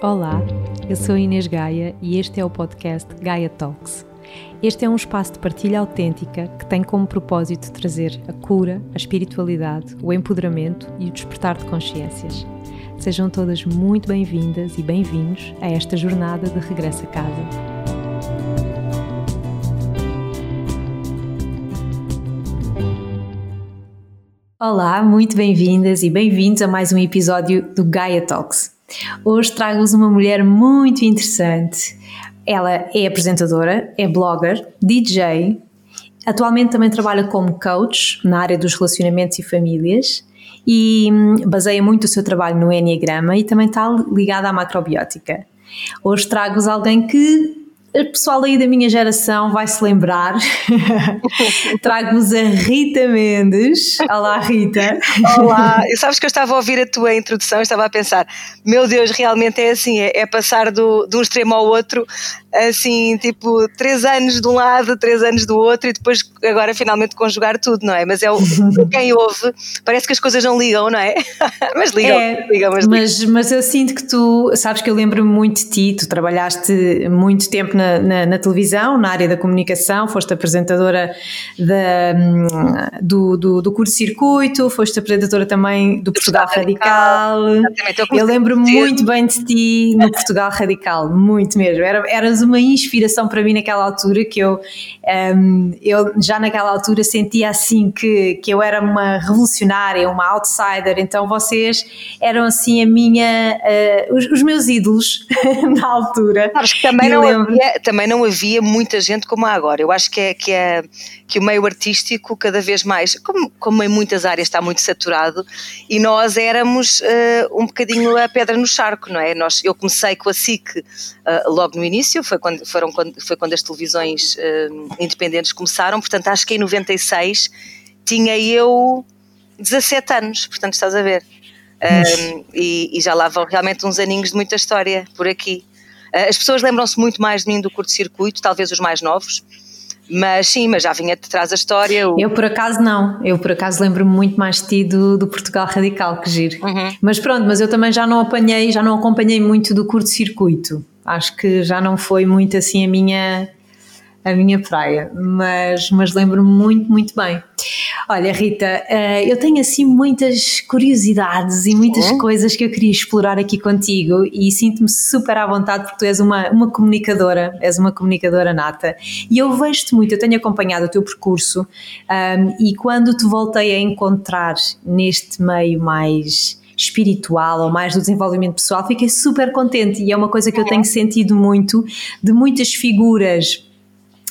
Olá, eu sou Inês Gaia e este é o podcast Gaia Talks. Este é um espaço de partilha autêntica que tem como propósito trazer a cura, a espiritualidade, o empoderamento e o despertar de consciências. Sejam todas muito bem-vindas e bem-vindos a esta jornada de regresso a casa. Olá, muito bem-vindas e bem-vindos a mais um episódio do Gaia Talks. Hoje trago-vos uma mulher muito interessante. Ela é apresentadora, é blogger, DJ, atualmente também trabalha como coach na área dos relacionamentos e famílias e hum, baseia muito o seu trabalho no Enneagrama e também está ligada à macrobiótica. Hoje trago-vos alguém que o pessoal aí da minha geração vai se lembrar. Trago-vos a Rita Mendes. Olá, Rita. Olá, e sabes que eu estava a ouvir a tua introdução e estava a pensar: meu Deus, realmente é assim, é, é passar do, de um extremo ao outro, assim, tipo, três anos de um lado, três anos do outro, e depois agora finalmente conjugar tudo, não é? Mas é o, quem ouve, parece que as coisas não ligam, não é? mas ligam, é, ligam, mas, mas, mas eu sinto que tu, sabes que eu lembro-me muito de ti, tu trabalhaste muito tempo na, na, na, televisão, na área da comunicação, foste apresentadora da, do, do, do curso circuito, foste apresentadora também do Portugal, Portugal Radical. Radical. Eu, eu lembro-me muito bem de ti no Portugal Radical, muito mesmo. Era, eras uma inspiração para mim naquela altura que eu, um, eu já naquela altura sentia assim que, que eu era uma revolucionária, uma outsider, então vocês eram assim a minha, uh, os, os, meus ídolos na altura. Sabes que também não, havia, também não havia muita gente como há agora. Eu acho que é, que é que o meio artístico cada vez mais, como, como em muitas áreas está muito saturado, e nós éramos uh, um bocadinho a pedra no charco, não é? Nós, eu comecei com a SIC uh, logo no início, foi quando, foram, quando, foi quando as televisões uh, independentes começaram, portanto acho que em 96 tinha eu 17 anos, portanto estás a ver. Um, e, e, já lá vão realmente uns aninhos de muita história por aqui. As pessoas lembram-se muito mais de mim do curto-circuito, talvez os mais novos, mas sim, mas já vinha de trás a história. O... Eu por acaso não, eu por acaso lembro-me muito mais de ti do, do Portugal Radical, que giro. Uhum. Mas pronto, mas eu também já não apanhei, já não acompanhei muito do curto-circuito. Acho que já não foi muito assim a minha a minha praia, mas, mas lembro-me muito, muito bem. Olha, Rita, uh, eu tenho assim muitas curiosidades e muitas Sim. coisas que eu queria explorar aqui contigo e sinto-me super à vontade porque tu és uma, uma comunicadora, és uma comunicadora nata e eu vejo-te muito, eu tenho acompanhado o teu percurso um, e quando te voltei a encontrar neste meio mais espiritual ou mais do desenvolvimento pessoal, fiquei super contente. E é uma coisa que eu tenho sentido muito de muitas figuras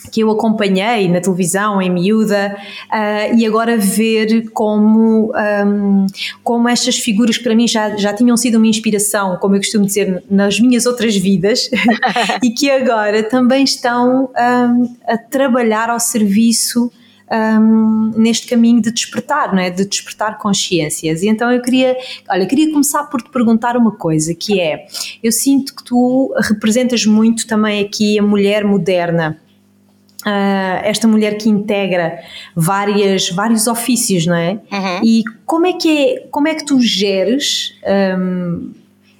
que eu acompanhei na televisão em miúda uh, e agora ver como, um, como estas figuras que para mim já, já tinham sido uma inspiração, como eu costumo dizer, nas minhas outras vidas e que agora também estão um, a trabalhar ao serviço um, neste caminho de despertar, não é? De despertar consciências. E então eu queria, olha, queria começar por te perguntar uma coisa, que é, eu sinto que tu representas muito também aqui a mulher moderna Uh, esta mulher que integra várias, vários ofícios, não é? Uhum. E como é que é, como é que tu geres um,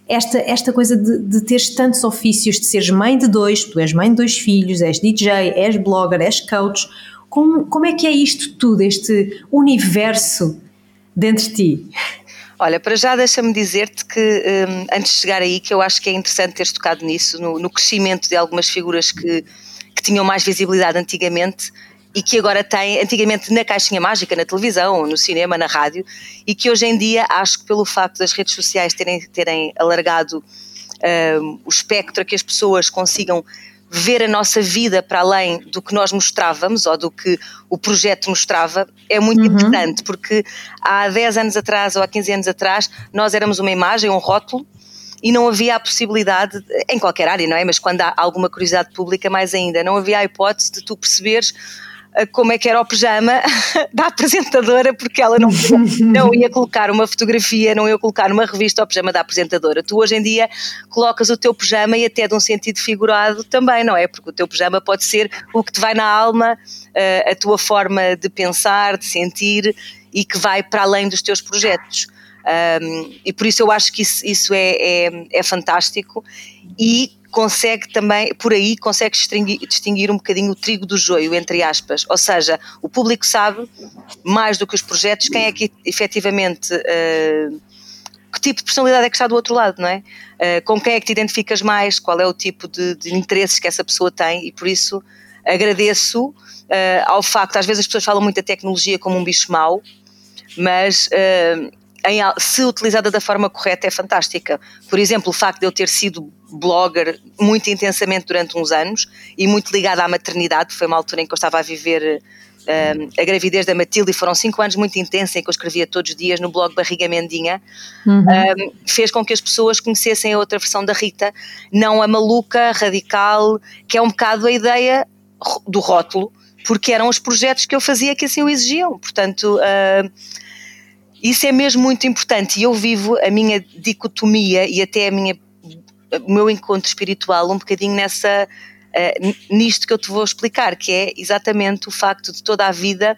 esta, esta coisa de, de teres tantos ofícios, de seres mãe de dois, tu és mãe de dois filhos, és DJ, és blogger, és coach, como, como é que é isto tudo, este universo dentro de ti? Olha, para já deixa-me dizer-te que, um, antes de chegar aí, que eu acho que é interessante teres tocado nisso, no, no crescimento de algumas figuras que que tinham mais visibilidade antigamente e que agora têm, antigamente na caixinha mágica, na televisão, no cinema, na rádio, e que hoje em dia acho que pelo facto das redes sociais terem, terem alargado um, o espectro a que as pessoas consigam ver a nossa vida para além do que nós mostrávamos ou do que o projeto mostrava é muito uhum. importante, porque há 10 anos atrás ou há 15 anos atrás nós éramos uma imagem, um rótulo, e não havia a possibilidade, em qualquer área, não é? Mas quando há alguma curiosidade pública, mais ainda, não havia a hipótese de tu perceberes como é que era o pijama da apresentadora, porque ela não, não ia colocar uma fotografia, não ia colocar uma revista ao pijama da apresentadora. Tu hoje em dia colocas o teu pijama e até de um sentido figurado também, não é? Porque o teu pijama pode ser o que te vai na alma, eh, a tua forma de pensar, de sentir e que vai para além dos teus projetos. Um, e por isso eu acho que isso, isso é, é, é, fantástico e consegue também, por aí, consegue distinguir, distinguir, um bocadinho o trigo do joio, entre aspas. Ou seja, o público sabe, mais do que os projetos, quem é que efetivamente. Uh, que tipo de personalidade é que está do outro lado, não é? Uh, com quem é que te identificas mais, qual é o tipo de, de interesses que essa pessoa tem e por isso agradeço uh, ao facto, às vezes as pessoas falam muito da tecnologia como um bicho mau, mas uh, em, se utilizada da forma correta é fantástica. Por exemplo, o facto de eu ter sido blogger muito intensamente durante uns anos e muito ligada à maternidade, foi uma altura em que eu estava a viver a gravidez da Matilde, e foram cinco anos muito intensos em que eu escrevia todos os dias no blog Barriga Mendinha, uhum. um, fez com que as pessoas conhecessem a outra versão da Rita, não a maluca, radical, que é um bocado a ideia do rótulo, porque eram os projetos que eu fazia que assim o exigiam. Portanto, uh, isso é mesmo muito importante. E eu vivo a minha dicotomia e até a minha, o meu encontro espiritual um bocadinho nessa uh, nisto que eu te vou explicar, que é exatamente o facto de toda a vida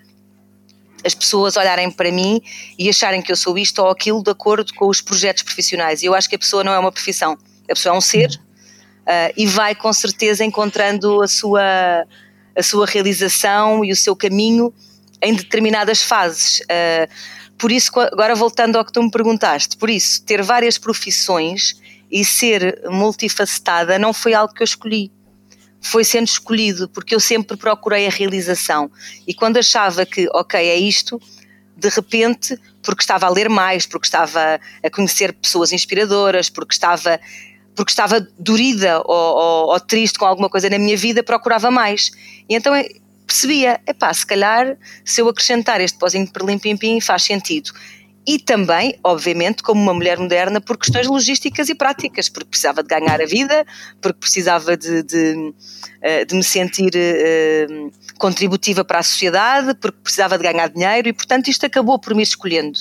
as pessoas olharem para mim e acharem que eu sou isto ou aquilo de acordo com os projetos profissionais. E eu acho que a pessoa não é uma profissão, a pessoa é um ser uh, e vai com certeza encontrando a sua, a sua realização e o seu caminho em determinadas fases. Uh, por isso, agora voltando ao que tu me perguntaste, por isso, ter várias profissões e ser multifacetada não foi algo que eu escolhi foi sendo escolhido, porque eu sempre procurei a realização. E quando achava que, ok, é isto, de repente, porque estava a ler mais, porque estava a conhecer pessoas inspiradoras, porque estava, porque estava dorida ou, ou, ou triste com alguma coisa na minha vida, procurava mais. E então percebia, epá, se calhar se eu acrescentar este pozinho de perlim-pim-pim faz sentido e também, obviamente, como uma mulher moderna, por questões logísticas e práticas, porque precisava de ganhar a vida, porque precisava de, de, eh, de me sentir uh, contributiva para a sociedade, porque precisava de ganhar dinheiro e, portanto, isto acabou por me escolhendo.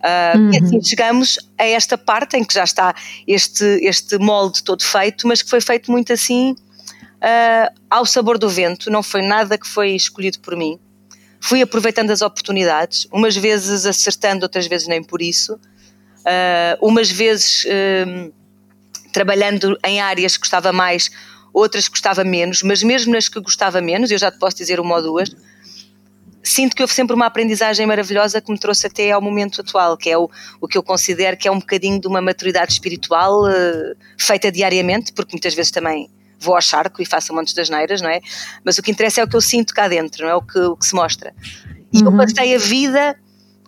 Uh, uhum. E assim chegamos a esta parte em que já está este, este molde todo feito, mas que foi feito muito assim uh, ao sabor do vento, não foi nada que foi escolhido por mim. Fui aproveitando as oportunidades, umas vezes acertando, outras vezes nem por isso, uh, umas vezes uh, trabalhando em áreas que gostava mais, outras que gostava menos, mas mesmo nas que gostava menos, eu já te posso dizer uma ou duas, sinto que houve sempre uma aprendizagem maravilhosa que me trouxe até ao momento atual, que é o, o que eu considero que é um bocadinho de uma maturidade espiritual uh, feita diariamente, porque muitas vezes também vou ao charco e faço um monte de asneiras, não é? Mas o que interessa é o que eu sinto cá dentro, não é o que, o que se mostra. E uhum. eu passei a vida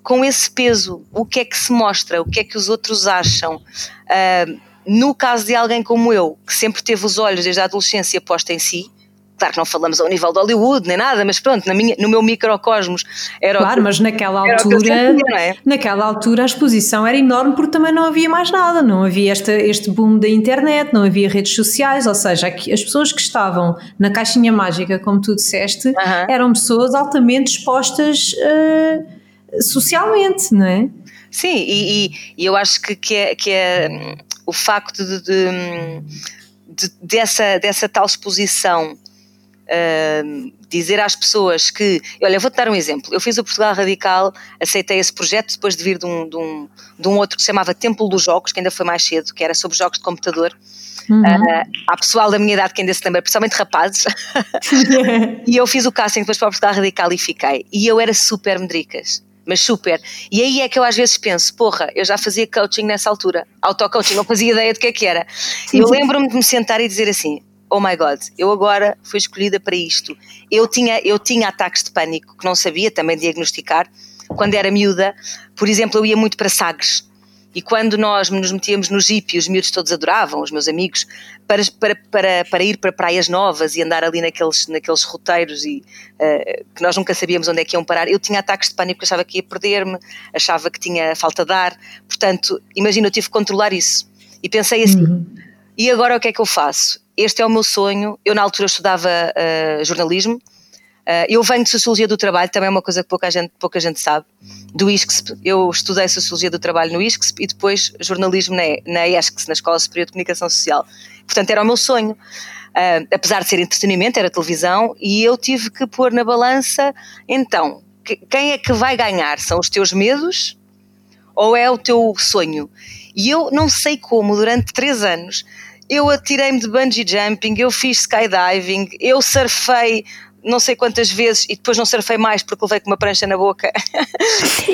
com esse peso. O que é que se mostra? O que é que os outros acham? Uh, no caso de alguém como eu, que sempre teve os olhos desde a adolescência posta em si, Claro que não falamos ao nível de Hollywood nem nada, mas pronto, na minha, no meu microcosmos era Claro, que, mas naquela altura, sentia, é? naquela altura a exposição era enorme porque também não havia mais nada, não havia este, este boom da internet, não havia redes sociais, ou seja, as pessoas que estavam na caixinha mágica, como tu disseste, uh -huh. eram pessoas altamente expostas uh, socialmente, não é? Sim, e, e, e, eu acho que, que, é, que é hum, o facto de, de, de dessa, dessa tal exposição uh, dizer às pessoas que. Olha, vou-te dar um exemplo. Eu fiz o Portugal Radical, aceitei esse projeto depois de vir de um, de um, de um outro que se chamava Templo dos Jogos, que ainda foi mais cedo, que era sobre jogos de computador. Uhum. Uh, há pessoal da minha idade que ainda se lembra, principalmente rapazes. e eu fiz o casting depois para o Portugal Radical e fiquei. E eu era super medricas mas super. E aí é que eu às vezes penso, porra, eu já fazia coaching nessa altura, auto-coaching, não fazia ideia do que é que era. E eu lembro-me de me sentar e dizer assim, oh my god, eu agora fui escolhida para isto. Eu tinha, eu tinha ataques de pânico que não sabia também diagnosticar. Quando era miúda, por exemplo, eu ia muito para Sagres. E quando nós nos metíamos no Jeep e os miúdos todos adoravam, os meus amigos, para, para, para, para ir para praias novas e andar ali naqueles, naqueles roteiros e, uh, que nós nunca sabíamos onde é que iam parar, eu tinha ataques de pânico, achava que ia perder-me, achava que tinha falta de ar. Portanto, imagina, eu tive que controlar isso. E pensei assim, uhum. e agora o que é que eu faço? Este é o meu sonho. Eu, na altura, estudava uh, jornalismo. Uh, eu venho de Sociologia do Trabalho, também é uma coisa que pouca gente, pouca gente sabe, do ISCSP. Eu estudei Sociologia do Trabalho no ISCSP e depois jornalismo na, na ESCS, na Escola Superior de Comunicação Social. Portanto, era o meu sonho. Uh, apesar de ser entretenimento, era televisão, e eu tive que pôr na balança, então, que, quem é que vai ganhar? São os teus medos ou é o teu sonho? E eu não sei como, durante três anos, eu atirei-me de bungee jumping, eu fiz skydiving, eu surfei não sei quantas vezes e depois não surfei mais porque levei com uma prancha na boca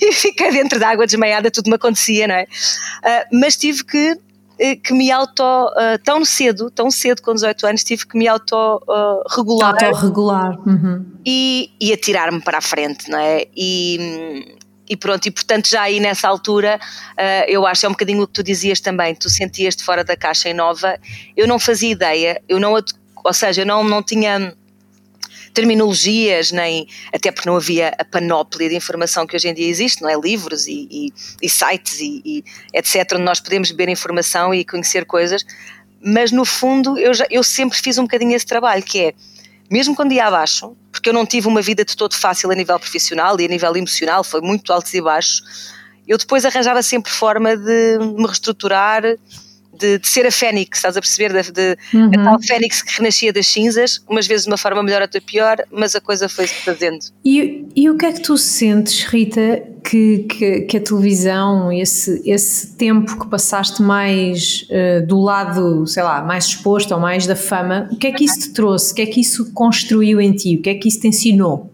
e fiquei dentro da água desmaiada, tudo me acontecia, não é? Uh, mas tive que eh, que me auto, uh, tão cedo, tão cedo com 18 anos, tive que me auto-regular. Uh, auto-regular. Uhum. E, e atirar-me para a frente, não é? E, e pronto, e portanto já aí nessa altura, uh, eu acho, é um bocadinho o que tu dizias também, tu sentias-te fora da caixa em nova, eu não fazia ideia, eu não, ou seja, eu não, não tinha terminologias, nem até porque não havia a panóplia de informação que hoje em dia existe, não é? Livros e, e, e sites e, e, etc., onde nós podemos beber informação e conhecer coisas, mas no fundo eu, já, eu sempre fiz um bocadinho esse trabalho, que é, mesmo quando ia abaixo, porque eu não tive uma vida de todo fácil a nível profissional e a nível emocional, foi muito altos e baixos, eu depois arranjava sempre forma de me reestruturar, de, de, ser a Fênix, estás a perceber? De, de uhum. A tal Fênix que renascia das cinzas, umas vezes de uma forma melhor, outra pior, mas a coisa foi-se fazendo. E, e o que é que tu sentes, Rita, que, que, que a televisão, esse, esse tempo que passaste mais uh, do lado, sei lá, mais exposto ou mais da fama, o que é que isso te trouxe? O que é que isso construiu em ti? O que é que isso te ensinou?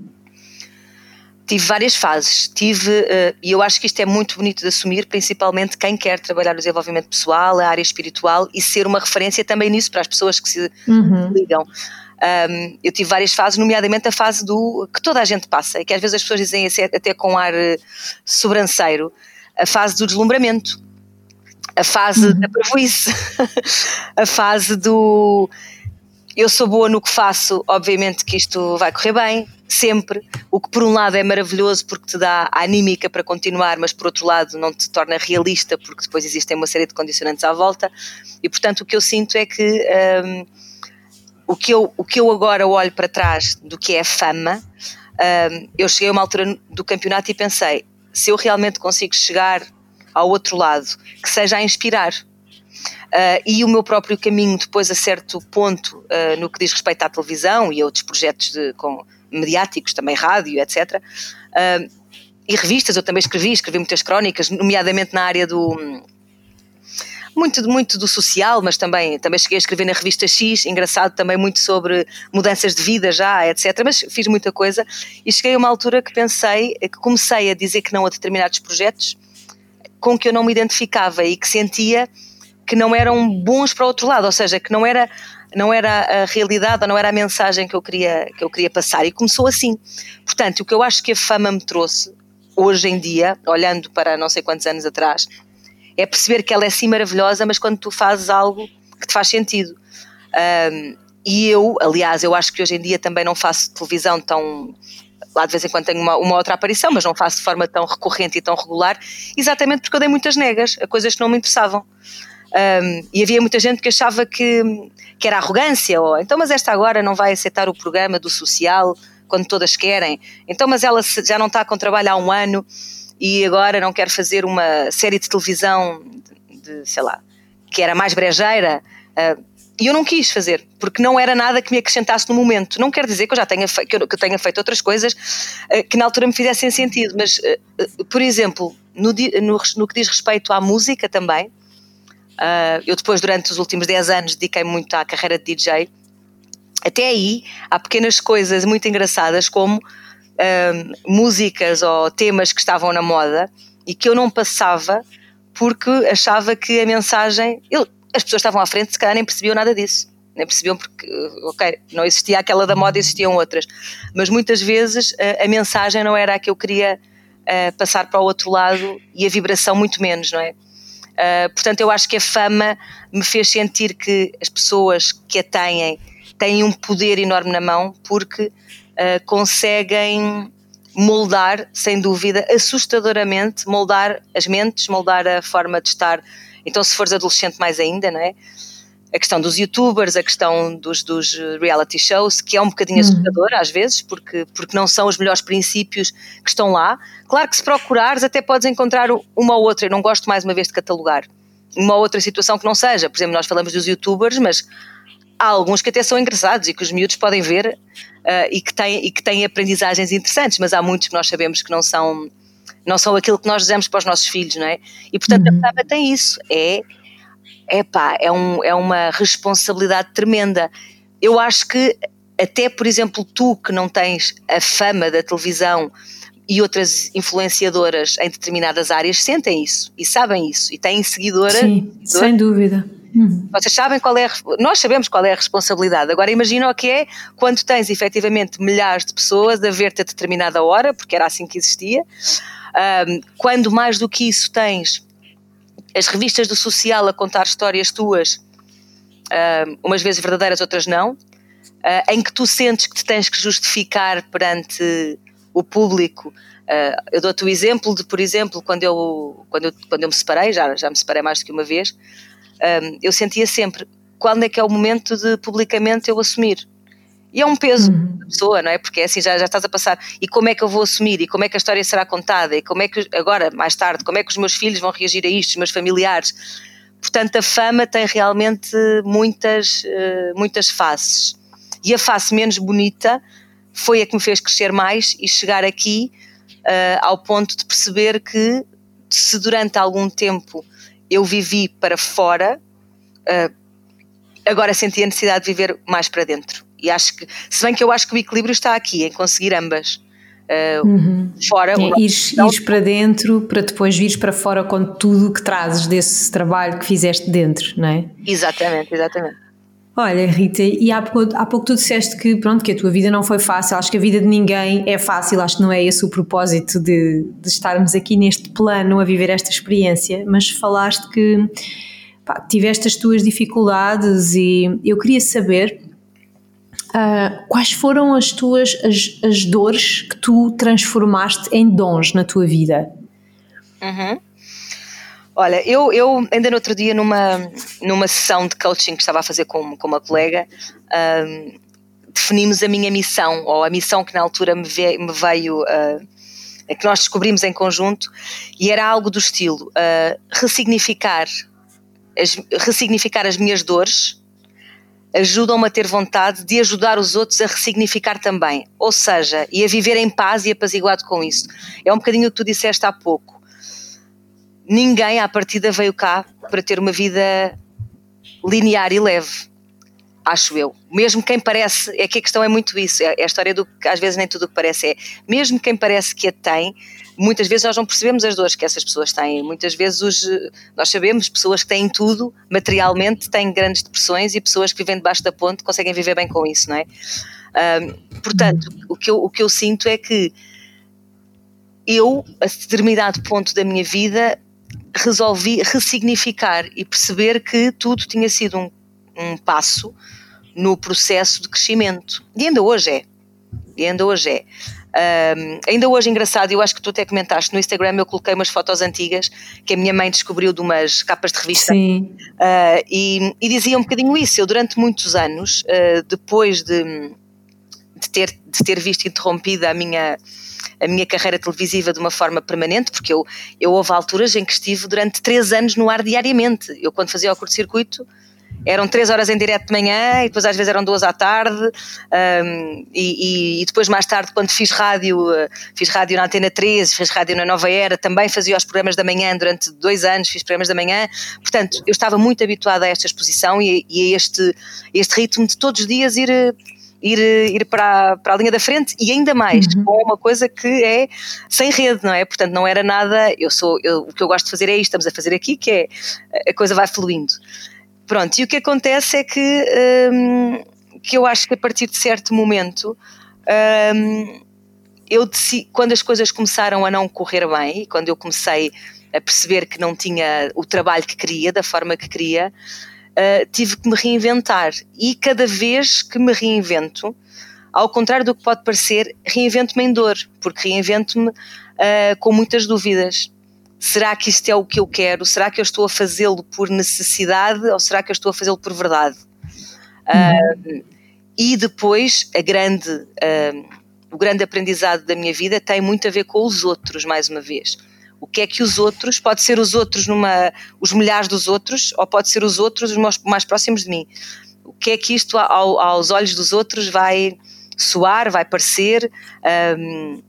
Tive várias fases. Tive, uh, e eu acho que isto é muito bonito de assumir, principalmente quem quer trabalhar no desenvolvimento pessoal, a área espiritual e ser uma referência também nisso para as pessoas que se uhum. ligam. Um, eu tive várias fases, nomeadamente a fase do que toda a gente passa, e que às vezes as pessoas dizem assim, até com ar uh, sobranceiro, a fase do deslumbramento, a fase uhum. da prejuízo, a fase do eu sou boa no que faço, obviamente que isto vai correr bem, sempre, o que por um lado é maravilhoso porque te dá a anímica para continuar, mas por outro lado não te torna realista porque depois existem uma série de condicionantes à volta. E portanto o que eu sinto é que um, o, que eu, o que eu agora olho para trás do que é fama, um, eu cheguei a uma altura do campeonato e pensei, se eu realmente consigo chegar ao outro lado, que seja a inspirar, Uh, e o meu próprio caminho depois a certo ponto uh, no que diz respeito à televisão e outros projetos de, com, mediáticos, também rádio, etc. Uh, ah, e revistas, eu também escrevi, escrevi muitas crónicas, nomeadamente na área do muito, muito do social, mas também, também cheguei a escrever na revista X, engraçado também muito sobre mudanças de vida já, etc. Mas fiz muita coisa e cheguei a uma altura que pensei, que comecei a dizer que não a determinados projetos com que eu não me identificava e que sentia que não eram bons para o outro lado, ou seja, que não era não era a realidade ou não era a mensagem que eu queria, que eu queria passar. E começou assim. Portanto, o que eu acho que a fama me trouxe hoje em dia, olhando para não sei quantos anos atrás, é perceber que ela é assim maravilhosa, mas quando tu fazes algo que te faz sentido. Um, e eu, aliás, eu acho que hoje em dia também não faço televisão tão. Lá de vez em quando tenho uma, uma outra aparição, mas não faço de forma tão recorrente e tão regular, exatamente porque eu dei muitas negas a coisas que não me interessavam. Um, e havia muita gente que achava que, que era arrogância, ou então, mas esta agora não vai aceitar o programa do social quando todas querem, então, mas ela já não está com trabalho há um ano e agora não quer fazer uma série de televisão, de, sei lá, que era mais brejeira. Uh, e eu não quis fazer, porque não era nada que me acrescentasse no momento. Não quer dizer que eu já tenha, que eu, que eu tenha feito outras coisas uh, que na altura me fizessem sentido, mas, uh, por exemplo, no, no, no, que diz respeito à música também, Uh, eu depois, durante os últimos 10 anos, dediquei muito à carreira de DJ. Até aí, há pequenas coisas muito engraçadas, como uh, músicas ou temas que estavam na moda e que eu não passava porque achava que a mensagem. Eu, as pessoas estavam à frente, se calhar nem percebiam nada disso. Nem percebiam porque, ok, não existia aquela da moda, existiam outras. Mas muitas vezes a, a mensagem não era a que eu queria uh, passar para o outro lado e a vibração muito menos, não é? Uh, portanto, eu acho que a fama me fez sentir que as pessoas que a têm têm um poder enorme na mão porque uh, conseguem moldar, sem dúvida, assustadoramente, moldar as mentes, moldar a forma de estar. Então, se fores adolescente, mais ainda, não é? A questão dos youtubers, a questão dos, dos reality shows, que é um bocadinho uhum. assustador às vezes, porque, porque não são os melhores princípios que estão lá. Claro que se procurares até podes encontrar uma ou outra, eu não gosto mais uma vez de catalogar, uma ou outra situação que não seja. Por exemplo, nós falamos dos youtubers, mas há alguns que até são engraçados e que os miúdos podem ver uh, e, que têm, e que têm aprendizagens interessantes, mas há muitos que nós sabemos que não são não são aquilo que nós dizemos para os nossos filhos, não é? E portanto uhum. a fama tem isso, é, é pá, é, um, é uma responsabilidade tremenda. Eu acho que até, por exemplo, tu que não tens a fama da televisão e outras influenciadoras em determinadas áreas sentem isso e sabem isso e têm seguidoras. Sim, sem dúvida. Uhum. Vocês sabem qual é, a, nós sabemos qual é a responsabilidade. Agora imagina o que é quando tens efetivamente milhares de pessoas a ver-te a determinada hora, porque era assim que existia. Um, quando mais do que isso tens as revistas do social a contar histórias tuas, um, umas vezes verdadeiras, outras não, uh, em que tu sentes que te tens que justificar perante o público. Uh, eu dou-te o exemplo de, por exemplo, quando eu, quando eu, quando eu me separei, já, já me separei mais do que uma vez, eu sentia sempre quando é que é o momento de publicamente eu assumir. E é um peso uhum. da pessoa, não é? Porque é assim já, já estás a passar. E como é que eu vou assumir? E como é que a história será contada? E como é que, agora, mais tarde, como é que os meus filhos vão reagir a isto, os meus familiares? Portanto, a fama tem realmente muitas, uh, muitas faces. E a face menos bonita foi a que me fez crescer mais e chegar aqui uh, ao ponto de perceber que se durante algum tempo eu vivi para fora, uh, agora senti a necessidade de viver mais para dentro. E acho que, se bem que eu acho que o equilíbrio está aqui, em conseguir ambas. Uh, uhum. Fora. É, ires, ires para dentro para depois vires para fora com tudo que trazes desse trabalho que fizeste dentro, não é? Exatamente, exatamente. Olha, Rita, e há pouco, há pouco tu disseste que, pronto, que a tua vida não foi fácil, acho que a vida de ninguém é fácil, acho que não é esse o propósito de, de estarmos aqui neste plano a viver esta experiência, mas falaste que pá, tiveste as tuas dificuldades e eu queria saber uh, quais foram as tuas as, as dores que tu transformaste em dons na tua vida. Uhum. Olha, eu, eu ainda no outro dia, numa, numa sessão de coaching que estava a fazer com, com uma colega, um, definimos a minha missão, ou a missão que na altura me, veio, me veio uh, que nós descobrimos em conjunto, e era algo do estilo uh, ressignificar, as, ressignificar as minhas dores ajudam-me a ter vontade de ajudar os outros a ressignificar também, ou seja, e a viver em paz e apaziguado com isso. É um bocadinho o que tu disseste há pouco ninguém à partida veio cá para ter uma vida linear e leve. Acho eu. Mesmo quem parece, é que a questão é muito isso, é, é a história do que às vezes nem tudo o que parece é. Mesmo quem parece que a tem, muitas vezes nós não percebemos as dores que essas pessoas têm. Muitas vezes os, nós sabemos, pessoas que têm tudo materialmente têm grandes depressões e pessoas que vivem debaixo da ponte conseguem viver bem com isso, não é? Um, portanto, o que, eu, o que eu sinto é que eu, a determinado ponto da minha vida, resolvi ressignificar e perceber que tudo tinha sido um, um passo no processo de crescimento. E ainda hoje é. E ainda hoje é. Um, ainda hoje, engraçado, eu acho que tu até comentaste no Instagram, eu coloquei umas fotos antigas que a minha mãe descobriu de umas capas de revista Sim. Uh, e, e, dizia um bocadinho isso. Eu, durante muitos anos, uh, depois de, de, ter, de ter visto interrompida a minha a minha carreira televisiva de uma forma permanente, porque eu, eu houve alturas em que estive durante três anos no ar diariamente. Eu, quando fazia o curto-circuito, eram três horas em direto de manhã e depois às vezes eram duas à tarde um, e, e, depois mais tarde quando fiz rádio fiz rádio na Antena 13, fiz rádio na Nova Era também fazia os programas da manhã durante dois anos, fiz programas da manhã portanto eu estava muito habituada a esta exposição e, e a este, este ritmo de todos os dias ir ir, ir para, para a linha da frente e ainda mais uhum. com uma coisa que é sem rede, não é? Portanto, não era nada. Eu sou, eu, o que eu gosto de fazer é isto, estamos a fazer aqui, que é a coisa vai fluindo. Pronto, e o que acontece é que, hum, que eu acho que a partir de certo momento. Hum, eu decidi, quando as coisas começaram a não correr bem, quando eu comecei a perceber que não tinha o trabalho que queria, da forma que queria, uh, tive que me reinventar. E cada vez que me reinvento, ao contrário do que pode parecer, reinvento-me em dor, porque reinvento-me uh, com muitas dúvidas. Será que isto é o que eu quero? Será que eu estou a fazê-lo por necessidade ou será que eu estou a fazê-lo por verdade? Uhum. Uh, e depois, a grande, uh, o grande aprendizado da minha vida tem muito a ver com os outros, mais uma vez o que é que os outros, pode ser os outros numa, os milhares dos outros, ou pode ser os outros os mais, mais próximos de mim. O que é que isto ao, aos olhos dos outros vai soar, vai parecer. Um,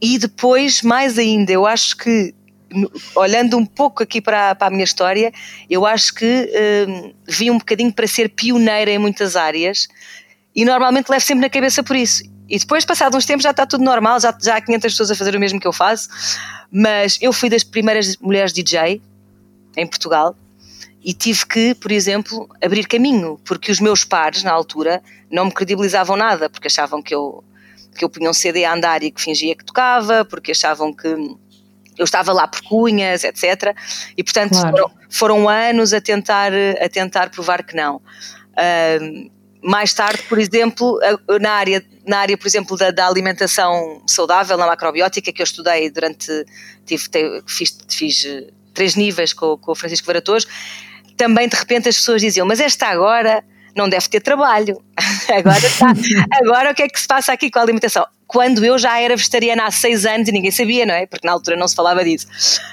e depois, mais ainda, eu acho que olhando um pouco aqui para, para a minha história, eu acho que um, vi um bocadinho para ser pioneira em muitas áreas e normalmente levo sempre na cabeça por isso. E depois, passados uns tempos, já está tudo normal, já, já há 500 pessoas a fazer o mesmo que eu faço, mas eu fui das primeiras mulheres DJ em Portugal e tive que, por exemplo, abrir caminho, porque os meus pares, na altura, não me credibilizavam nada, porque achavam que eu, que eu punha um CD a andar e que fingia que tocava, porque achavam que eu estava lá por cunhas, etc. E portanto claro. foram, foram, anos a tentar, a tentar provar que não. Uh, mais tarde, por exemplo, na área, na área por exemplo, da, da, alimentação saudável, na macrobiótica, que eu estudei durante, tive, fiz, fiz eh, três níveis com, com o Francisco Varatoso, também de repente as pessoas diziam, mas esta agora não deve ter trabalho. agora, está, agora o que é que se passa aqui com a alimentação? quando eu já era vegetariana há seis anos e ninguém sabia, não é? Porque na altura não se falava disso.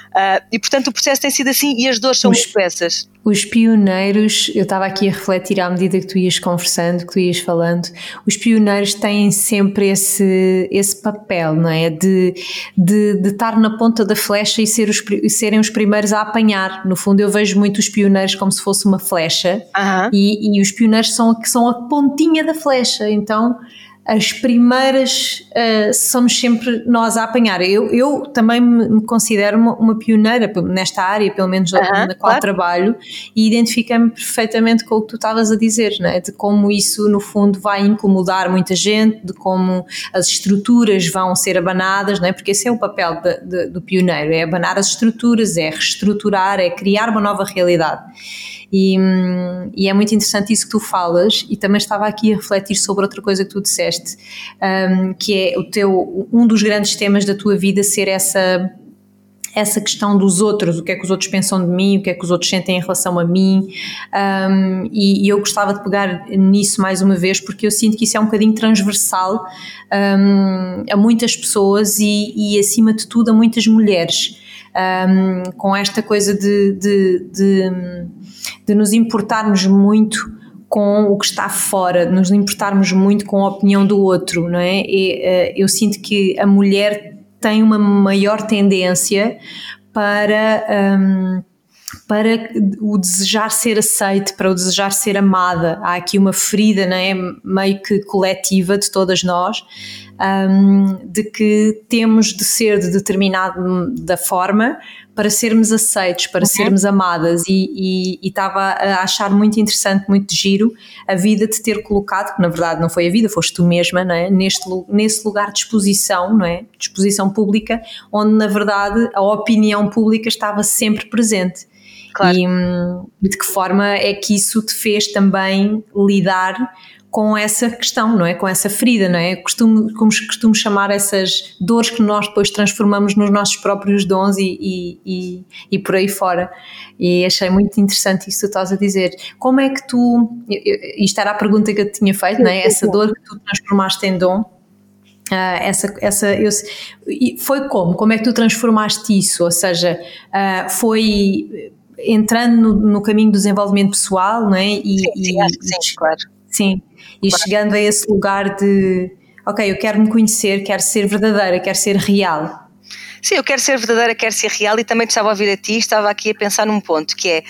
Uh, e portanto o processo tem sido assim e as dores são os, muito peças. Os pioneiros, eu estava aqui a refletir à medida que tu ias conversando, que tu ias falando, os pioneiros têm sempre esse, esse papel, não é? De, de, de estar na ponta da flecha e ser os, serem os primeiros a apanhar. No fundo, eu vejo muito os pioneiros como se fosse uma flecha uh -huh. e, e os pioneiros são, são a pontinha da flecha. Então as primeiras uh, somos sempre nós a apanhar. Eu, eu também me considero uma, uma pioneira nesta área, pelo menos na qual claro. trabalho, e identifiquei-me perfeitamente com o que tu estavas a dizer, né? de como isso no fundo vai incomodar muita gente, de como as estruturas vão ser abanadas, né? porque esse é o papel de, de, do pioneiro, é abanar as estruturas, é reestruturar, é criar uma nova realidade. E, e, é muito interessante isso que tu falas, e também estava aqui a refletir sobre outra coisa que tu disseste, um, que é o teu, um dos grandes temas da tua vida ser essa essa questão dos outros, o que é que os outros pensam de mim, o que é que os outros sentem em relação a mim, um, e, e, eu gostava de pegar nisso mais uma vez, porque eu sinto que isso é um bocadinho transversal um, a muitas pessoas e, e, acima de tudo, a muitas mulheres, um, com esta coisa de, de, de de nos importarmos muito com o que está fora, nos importarmos muito com a opinião do outro, não é? E, uh, eu sinto que a mulher tem uma maior tendência para. Um, para o desejar ser aceite, para o desejar ser amada. Há aqui uma ferida, não é? meio que coletiva de todas nós, um, de que temos de ser de determinada forma para sermos aceitos, para uhum. sermos amadas e, estava a achar muito interessante, muito giro a vida de ter colocado, que na verdade não foi a vida, foste tu mesma, não é? Neste, nesse lugar de exposição, não é? De exposição pública, onde na verdade a opinião pública estava sempre presente. Claro. E, hum, de que forma é que isso te fez também lidar com essa questão, não é? Com essa ferida, não é? Costumo, como costumo chamar essas dores que nós depois transformamos nos nossos próprios dons e, e, e, e por aí fora. E achei muito interessante isso que tu estás a dizer. Como é que tu, isto era a pergunta que eu te tinha feito, não é? Essa dor que tu transformaste em dom, Uh, essa, essa, eu, foi como? Como é que tu transformaste isso? Ou seja, uh, foi entrando no, no, caminho do desenvolvimento pessoal, não é? E, sim, sim, e, sim, claro. Sim, e chegando a esse lugar de, ok, eu quero me conhecer, quero ser verdadeira, quero ser real. Sim, eu quero ser verdadeira, quero ser real e também estava a ouvir a ti, estava aqui a pensar num ponto que é.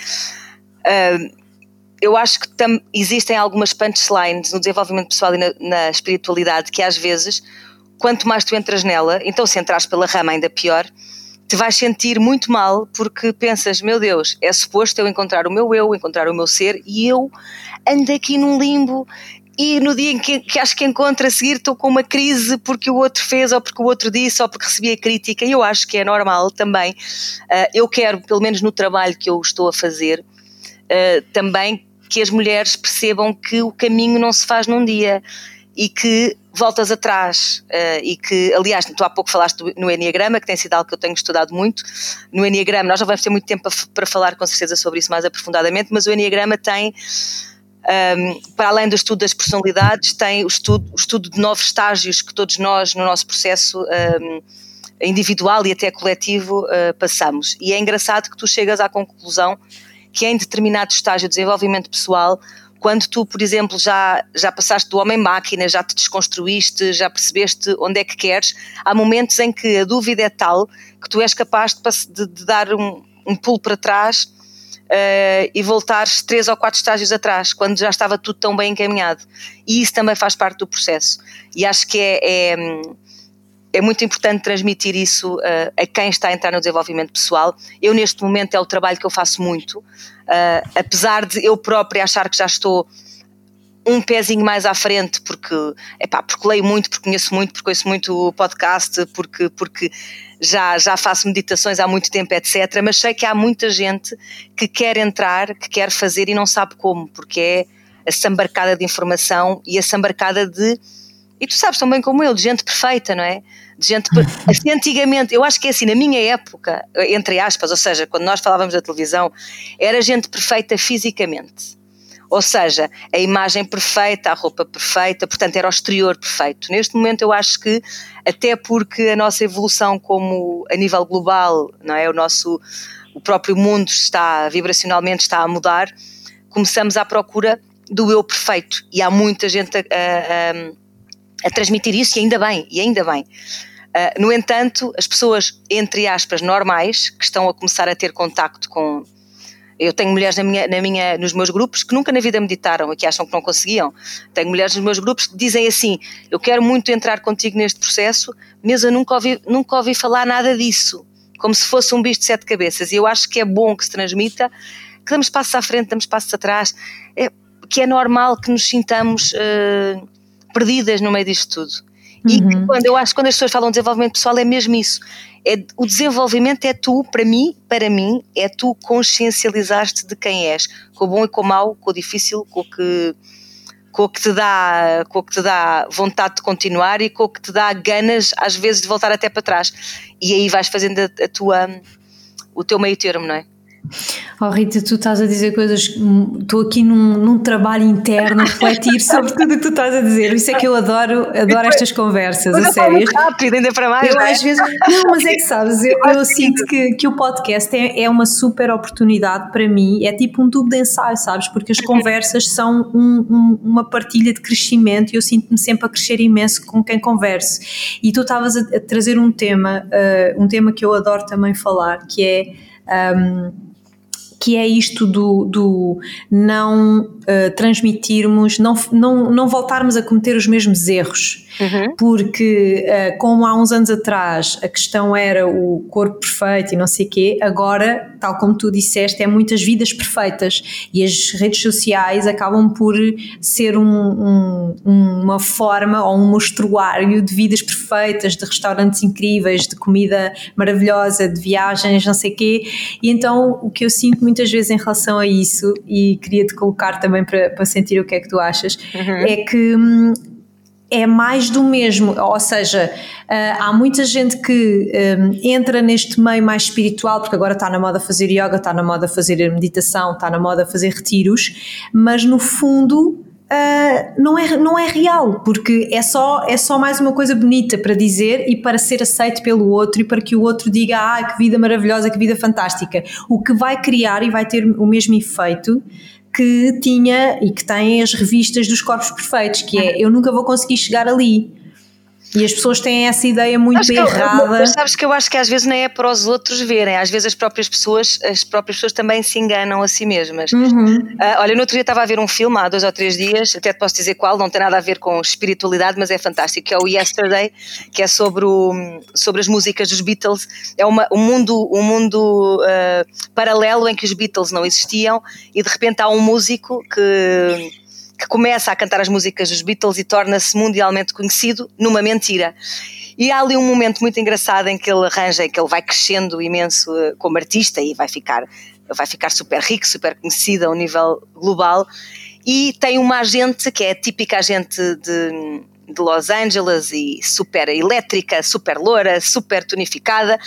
Uh, eu acho que existem algumas punchlines no desenvolvimento pessoal e na, na, espiritualidade que às vezes, quanto mais tu entras nela, então se entras pela rama ainda pior, te vais sentir muito mal porque pensas, meu Deus, é suposto eu encontrar o meu eu, encontrar o meu ser e eu ando aqui num limbo e no dia em que, que, acho que encontro a seguir estou com uma crise porque o outro fez ou porque o outro disse ou porque recebi a crítica e eu acho que é normal também. Uh, eu quero, pelo menos no trabalho que eu estou a fazer, uh, também que as mulheres percebam que o caminho não se faz num dia e que voltas atrás uh, e que, aliás, tu há pouco falaste no Enneagrama, que tem sido algo que eu tenho estudado muito. No Enneagrama, nós já vamos ter muito tempo para, para falar com certeza sobre isso mais aprofundadamente, mas o Enneagrama tem um, para além do estudo das personalidades, tem o estudo, o estudo de novos estágios que todos nós, no nosso processo um, individual e até coletivo, uh, passamos. E é engraçado que tu chegas à conclusão que em determinado estágio de desenvolvimento pessoal, quando tu, por exemplo, já, já passaste do homem-máquina, já te desconstruíste, já percebeste onde é que queres, há momentos em que a dúvida é tal que tu és capaz de, de, dar um, um pulo para trás uh, e voltares três ou quatro estágios atrás, quando já estava tudo tão bem encaminhado. E isso também faz parte do processo. E acho que é, é, é muito importante transmitir isso uh, a quem está a entrar no desenvolvimento pessoal. Eu, neste momento, é o trabalho que eu faço muito, uh, apesar de eu própria achar que já estou um pezinho mais à frente, porque, epá, porque leio muito, porque conheço muito, porque conheço muito o podcast, porque, porque já, já faço meditações há muito tempo, etc. Mas sei que há muita gente que quer entrar, que quer fazer e não sabe como, porque é a sambarcada de informação e a sambarcada de. E tu sabes tão bem como eu, de gente perfeita, não é? De gente. Assim, antigamente, eu acho que é assim, na minha época, entre aspas, ou seja, quando nós falávamos da televisão, era gente perfeita fisicamente ou seja, a imagem perfeita, a roupa perfeita, portanto era o exterior perfeito. Neste momento eu acho que, até porque a nossa evolução como a nível global, não é? O nosso, o próprio mundo está, vibracionalmente está a mudar, começamos à procura do eu perfeito e há muita gente a, a, a transmitir isso e ainda bem, e ainda bem. Uh, no entanto, as pessoas, entre aspas, normais, que estão a começar a ter contacto com eu tenho mulheres na minha, na minha, nos meus grupos que nunca na vida meditaram e que acham que não conseguiam. Tenho mulheres nos meus grupos que dizem assim: Eu quero muito entrar contigo neste processo, mas eu nunca ouvi, nunca ouvi falar nada disso. Como se fosse um bicho de sete cabeças. E eu acho que é bom que se transmita, que damos passos à frente, damos passos atrás, é, que é normal que nos sintamos uh, perdidas no meio disto tudo. E uhum. quando eu acho que quando as pessoas falam de desenvolvimento pessoal é mesmo isso. É, o desenvolvimento é tu, para mim, para mim, é tu consciencializar-te de quem és, com o bom e com o mau, com o difícil, com o que com o que te dá, com o que te dá vontade de continuar e com o que te dá ganas às vezes de voltar até para trás. E aí vais fazendo a, a tua o teu meio termo, não é? Oh Rita, tu estás a dizer coisas, estou aqui num, num trabalho interno a refletir sobre tudo o que tu estás a dizer. Isso é que eu adoro, adoro estas conversas, a sério. rápido, ainda para mais. Eu, é? às vezes, não, mas é que sabes, eu, eu sinto que, que o podcast é, é uma super oportunidade para mim, é tipo um tubo de ensaio, sabes? Porque as conversas são um, um, uma partilha de crescimento e eu sinto-me sempre a crescer imenso com quem converso. E tu estavas a, a, trazer um tema, uh, um tema que eu adoro também falar, que é. Um, que é isto do, do não uh, transmitirmos, não, não, não voltarmos a cometer os mesmos erros. Uhum. Porque, uh, como há uns anos atrás a questão era o corpo perfeito e não sei o quê, agora, tal como tu disseste, é muitas vidas perfeitas e as redes sociais acabam por ser um, um, uma forma ou um mostruário de vidas perfeitas, de restaurantes incríveis, de comida maravilhosa, de viagens, não sei o quê. E então o que eu sinto muitas vezes em relação a isso, e queria te colocar também para, para sentir o que é que tu achas, uhum. é que. Hum, é mais do mesmo, ou seja, uh, há muita gente que um, entra neste meio mais espiritual, porque agora está na moda fazer yoga, está na moda fazer meditação, está na moda fazer retiros, mas no fundo Uh, não, é, não é real, porque é só, é só mais uma coisa bonita para dizer e para ser aceito pelo outro e para que o outro diga: Ah, que vida maravilhosa, que vida fantástica. O que vai criar e vai ter o mesmo efeito que tinha e que tem as revistas dos corpos perfeitos, que é eu nunca vou conseguir chegar ali. E as pessoas têm essa ideia muito errada. mas sabes que eu acho que às vezes nem é para os outros verem, às vezes as próprias pessoas, as próprias pessoas também se enganam a si mesmas. Uhum. Uh, olha, no outro dia estava a ver um filme há dois ou três dias, até te posso dizer qual, não tem nada a ver com espiritualidade, mas é fantástico, que é o Yesterday, que é sobre, o, sobre as músicas dos Beatles. É uma, um mundo, um mundo uh, paralelo em que os Beatles não existiam e de repente há um músico que que começa a cantar as músicas dos Beatles e torna-se mundialmente conhecido numa mentira. E há ali um momento muito engraçado em que ele arranja, em que ele vai crescendo imenso eh, como artista e vai ficar, vai ficar super rico, super conhecido ao nível global. E tem uma agente que é a típica agente de, de Los Angeles e super elétrica, super loura, super tonificada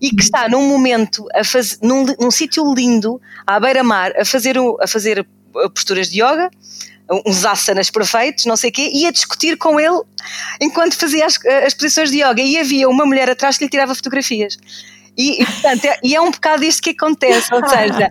e que está num momento, a fazer, num, num sítio lindo, à beira-mar, a fazer, a fazer posturas de yoga, uns asanas perfeitos, não sei o quê, a discutir com ele enquanto fazia as, as posições de yoga. E havia uma mulher atrás que lhe tirava fotografias. E, e, portanto, é, e é um bocado isto que acontece, ou seja,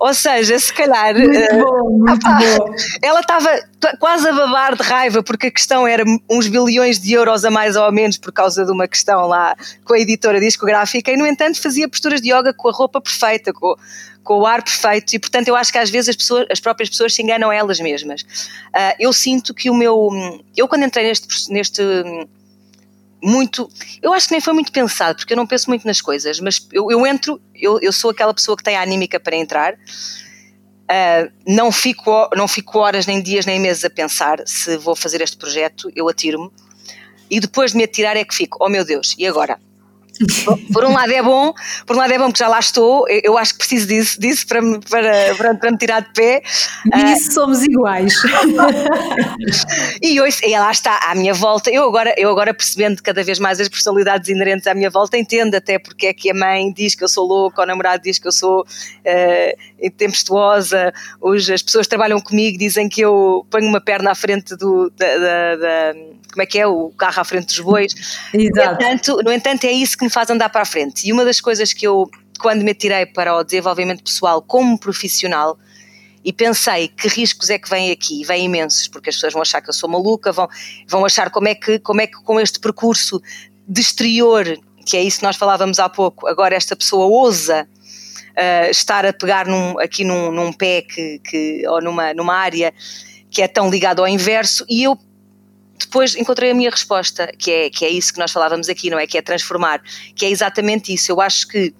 ou seja se calhar. Muito uh, bom, muito apá, bom. Ela estava quase a babar de raiva porque a questão era uns bilhões de euros a mais ou a menos por causa de uma questão lá com a editora discográfica e, no entanto, fazia posturas de yoga com a roupa perfeita, com, com o ar perfeito e, portanto, eu acho que às vezes as, pessoas, as próprias pessoas se enganam elas mesmas. Uh, eu sinto que o meu. Eu, quando entrei neste, neste muito. Eu acho que nem foi muito pensado, porque eu não penso muito nas coisas, mas eu, eu entro, eu, eu sou aquela pessoa que tem a anímica para entrar. Uh, não, fico, não fico horas, nem dias, nem meses a pensar se vou fazer este projeto, eu atiro-me. E depois de me atirar é que fico, oh meu Deus, e agora? Por um lado é bom, por um lado é bom que já lá estou, eu acho que preciso disso, disso para, me, para, para, para me tirar de pé. Nisso uh, somos iguais. e hoje, e lá está, à minha volta, eu agora, eu agora percebendo cada vez mais as personalidades inerentes à minha volta, entendo até porque é que a mãe diz que eu sou louca, o namorado diz que eu sou uh, tempestuosa, hoje as pessoas trabalham comigo dizem que eu ponho uma perna à frente do, da, da, da como é que é, o carro à frente dos bois. Exato. No entanto, no entanto, é isso que me faz andar para a frente. E uma das coisas que eu, quando me tirei para o desenvolvimento pessoal como profissional, e pensei que riscos é que vêm aqui, vêm imensos, porque as pessoas vão achar que eu sou maluca, vão, vão achar como é, que, como é que com este percurso de exterior, que é isso que nós falávamos há pouco, agora esta pessoa ousa uh, estar a pegar num, aqui num, num pé que, que, ou numa, numa área que é tão ligado ao inverso, e eu depois encontrei a minha resposta, que é, que é isso que nós falávamos aqui, não é? Que é transformar, que é exatamente isso. Eu acho que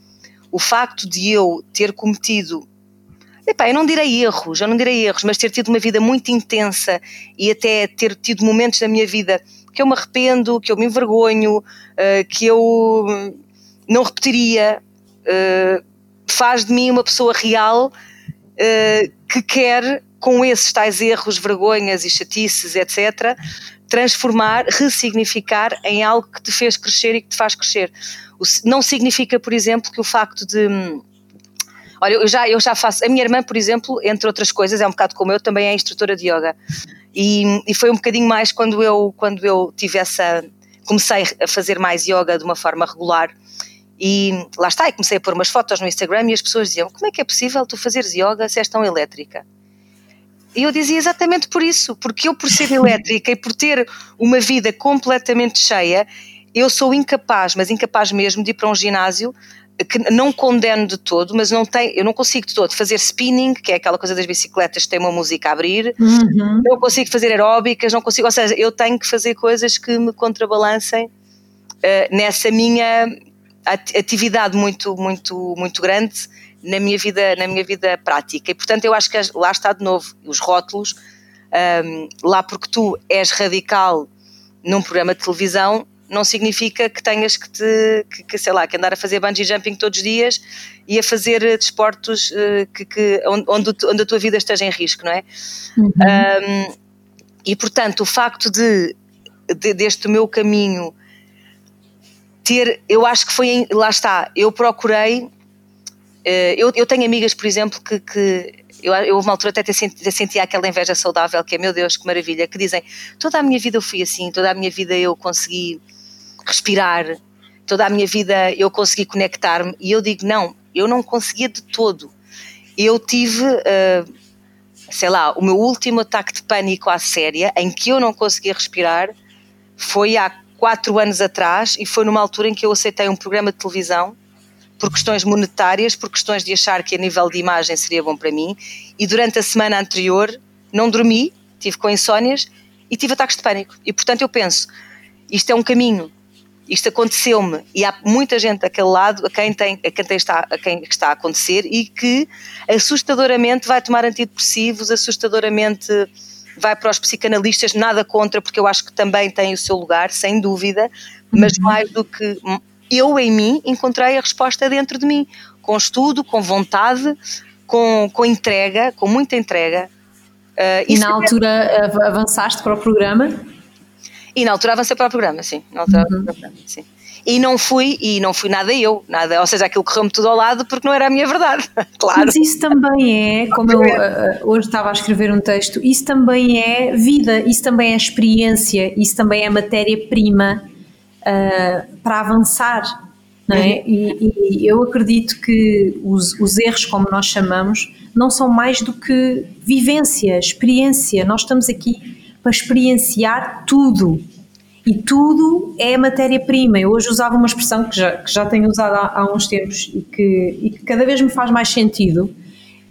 o facto de eu ter cometido, epá, eu não direi erros, eu não direi erros, mas ter tido uma vida muito intensa e até ter tido momentos da minha vida que eu me arrependo, que eu me envergonho, uh, que eu não repetiria, uh, faz de mim uma pessoa real uh, que quer, com esses tais erros, vergonhas e chatices, etc., transformar, ressignificar em algo que te fez crescer e que te faz crescer. Não significa, por exemplo, que o facto de. Hum, olha, eu já, eu já faço. A minha irmã, por exemplo, entre outras coisas, é um bocado como eu, também é instrutora de yoga. E, e foi um bocadinho mais quando eu, quando eu tive essa. Comecei a fazer mais yoga de uma forma regular. E lá está, e comecei a pôr umas fotos no Instagram e as pessoas diziam: Como é que é possível tu fazeres yoga se és tão elétrica? E eu dizia exatamente por isso, porque eu, por ser elétrica e por ter uma vida completamente cheia, eu sou incapaz, mas incapaz mesmo, de ir para um ginásio que não condeno de todo, mas não tem, eu não consigo de todo fazer spinning, que é aquela coisa das bicicletas que tem uma música a abrir, uhum. não consigo fazer aeróbicas, não consigo, ou seja, eu tenho que fazer coisas que me contrabalancem uh, nessa minha atividade muito, muito, muito grande na minha vida, na minha vida prática. E portanto eu acho que lá está de novo os rótulos, um, lá porque tu és radical num programa de televisão, não significa que tenhas que te, que, que, sei lá, que andar a fazer bungee jumping todos os dias e a fazer desportos uh, que, que, onde, onde a tua vida esteja em risco, não é? Uhum. Um, e portanto, o facto de, de, deste meu caminho ter, eu acho que foi, lá está, eu procurei eh, eu, eu tenho amigas, por exemplo, que, que eu, eu houve uma altura até sentia, sentia aquela inveja saudável, que é meu Deus, que maravilha, que dizem toda a minha vida eu fui assim, toda a minha vida eu consegui respirar, toda a minha vida eu consegui conectar-me, e eu digo não, eu não conseguia de todo. Eu tive, uh, sei lá, o meu último ataque de pânico à séria, em que eu não conseguia respirar, foi há quatro anos atrás, e foi numa altura em que eu aceitei um programa de televisão por questões monetárias, por questões de achar que a nível de imagem seria bom para mim. E durante a semana anterior não dormi, tive com insónias e tive ataques de pânico. E portanto eu penso, isto é um caminho, isto aconteceu-me e há muita gente daquele lado a quem, tem, a quem, tem está, a quem está a acontecer e que assustadoramente vai tomar antidepressivos, assustadoramente vai para os psicanalistas, nada contra, porque eu acho que também tem o seu lugar, sem dúvida, mas uhum. mais do que eu em mim encontrei a resposta dentro de mim, com estudo, com vontade, com, com entrega, com muita entrega. Uh, e na altura avançaste para o programa? E na altura avancei para o programa, sim. Na altura uhum. para o programa, sim. E não fui, e não fui nada eu, nada, ou seja, aquilo correu-me tudo ao lado porque não era a minha verdade, claro. Mas isso também é, como eu uh, hoje estava a escrever um texto, isso também é vida, isso também é experiência, isso também é matéria-prima uh, para avançar. não é? Uhum. E, e, eu acredito que os, os erros, como nós chamamos, não são mais do que vivência, experiência. Nós estamos aqui para experienciar tudo. E tudo é matéria-prima. Eu hoje usava uma expressão que já, que já tenho usado há, há uns tempos e que, e que cada vez me faz mais sentido,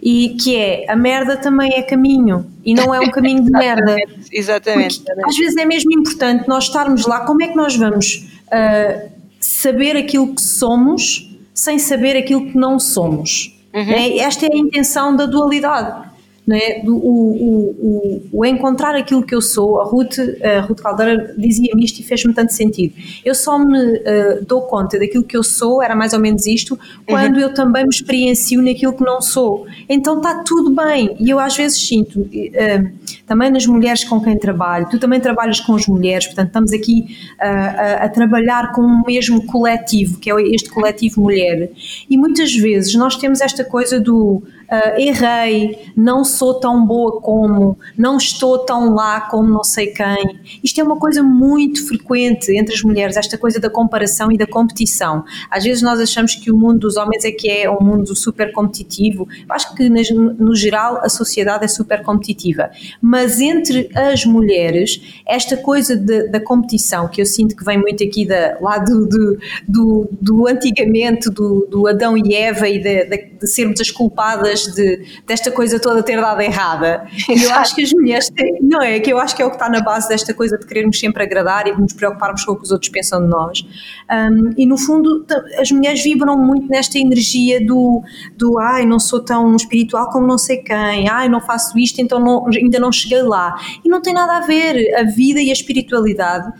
e que é a merda também é caminho e não é um caminho de merda. exatamente, exatamente. Às vezes é mesmo importante nós estarmos lá. Como é que nós vamos uh, saber aquilo que somos sem saber aquilo que não somos? Uhum. É, esta é a intenção da dualidade né, do, o, o, o, encontrar aquilo que eu sou, a Ruth, a Ruth Caldeira dizia-me isto e fez-me tanto sentido. Eu só me uh, dou conta daquilo que eu sou, era mais ou menos isto, quando uhum. eu também me experiencio naquilo que não sou. Então está tudo bem. E eu às vezes sinto, uh, também nas mulheres com quem trabalho, tu também trabalhas com as mulheres, portanto estamos aqui uh, a, a trabalhar com o mesmo coletivo, que é este coletivo mulher. E muitas vezes nós temos esta coisa do uh, errei, não sou tão boa como, não estou tão lá como não sei quem. Isto é uma coisa muito frequente entre as mulheres, esta coisa da comparação e da competição. Às vezes nós achamos que o mundo dos homens é que é um mundo super competitivo. Eu acho que no geral a sociedade é super competitiva, mas entre as mulheres, esta coisa de, da competição que eu sinto que vem muito aqui da, lá do, do, do, do antigamente, do, do Adão e Eva e de, de, de sermos as culpadas de, desta coisa toda ter dado errada. Eu acho que as mulheres têm, não é? Que eu acho que é o que está na base desta coisa de querermos sempre agradar e de nos preocuparmos com o que os outros pensam de nós. Um, e no fundo, as mulheres vibram muito nesta energia do, do ai, não sou tão espiritual como não sei quem, ai, não faço isto, então não, ainda não cheguei lá. E não tem nada a ver. A vida e a espiritualidade,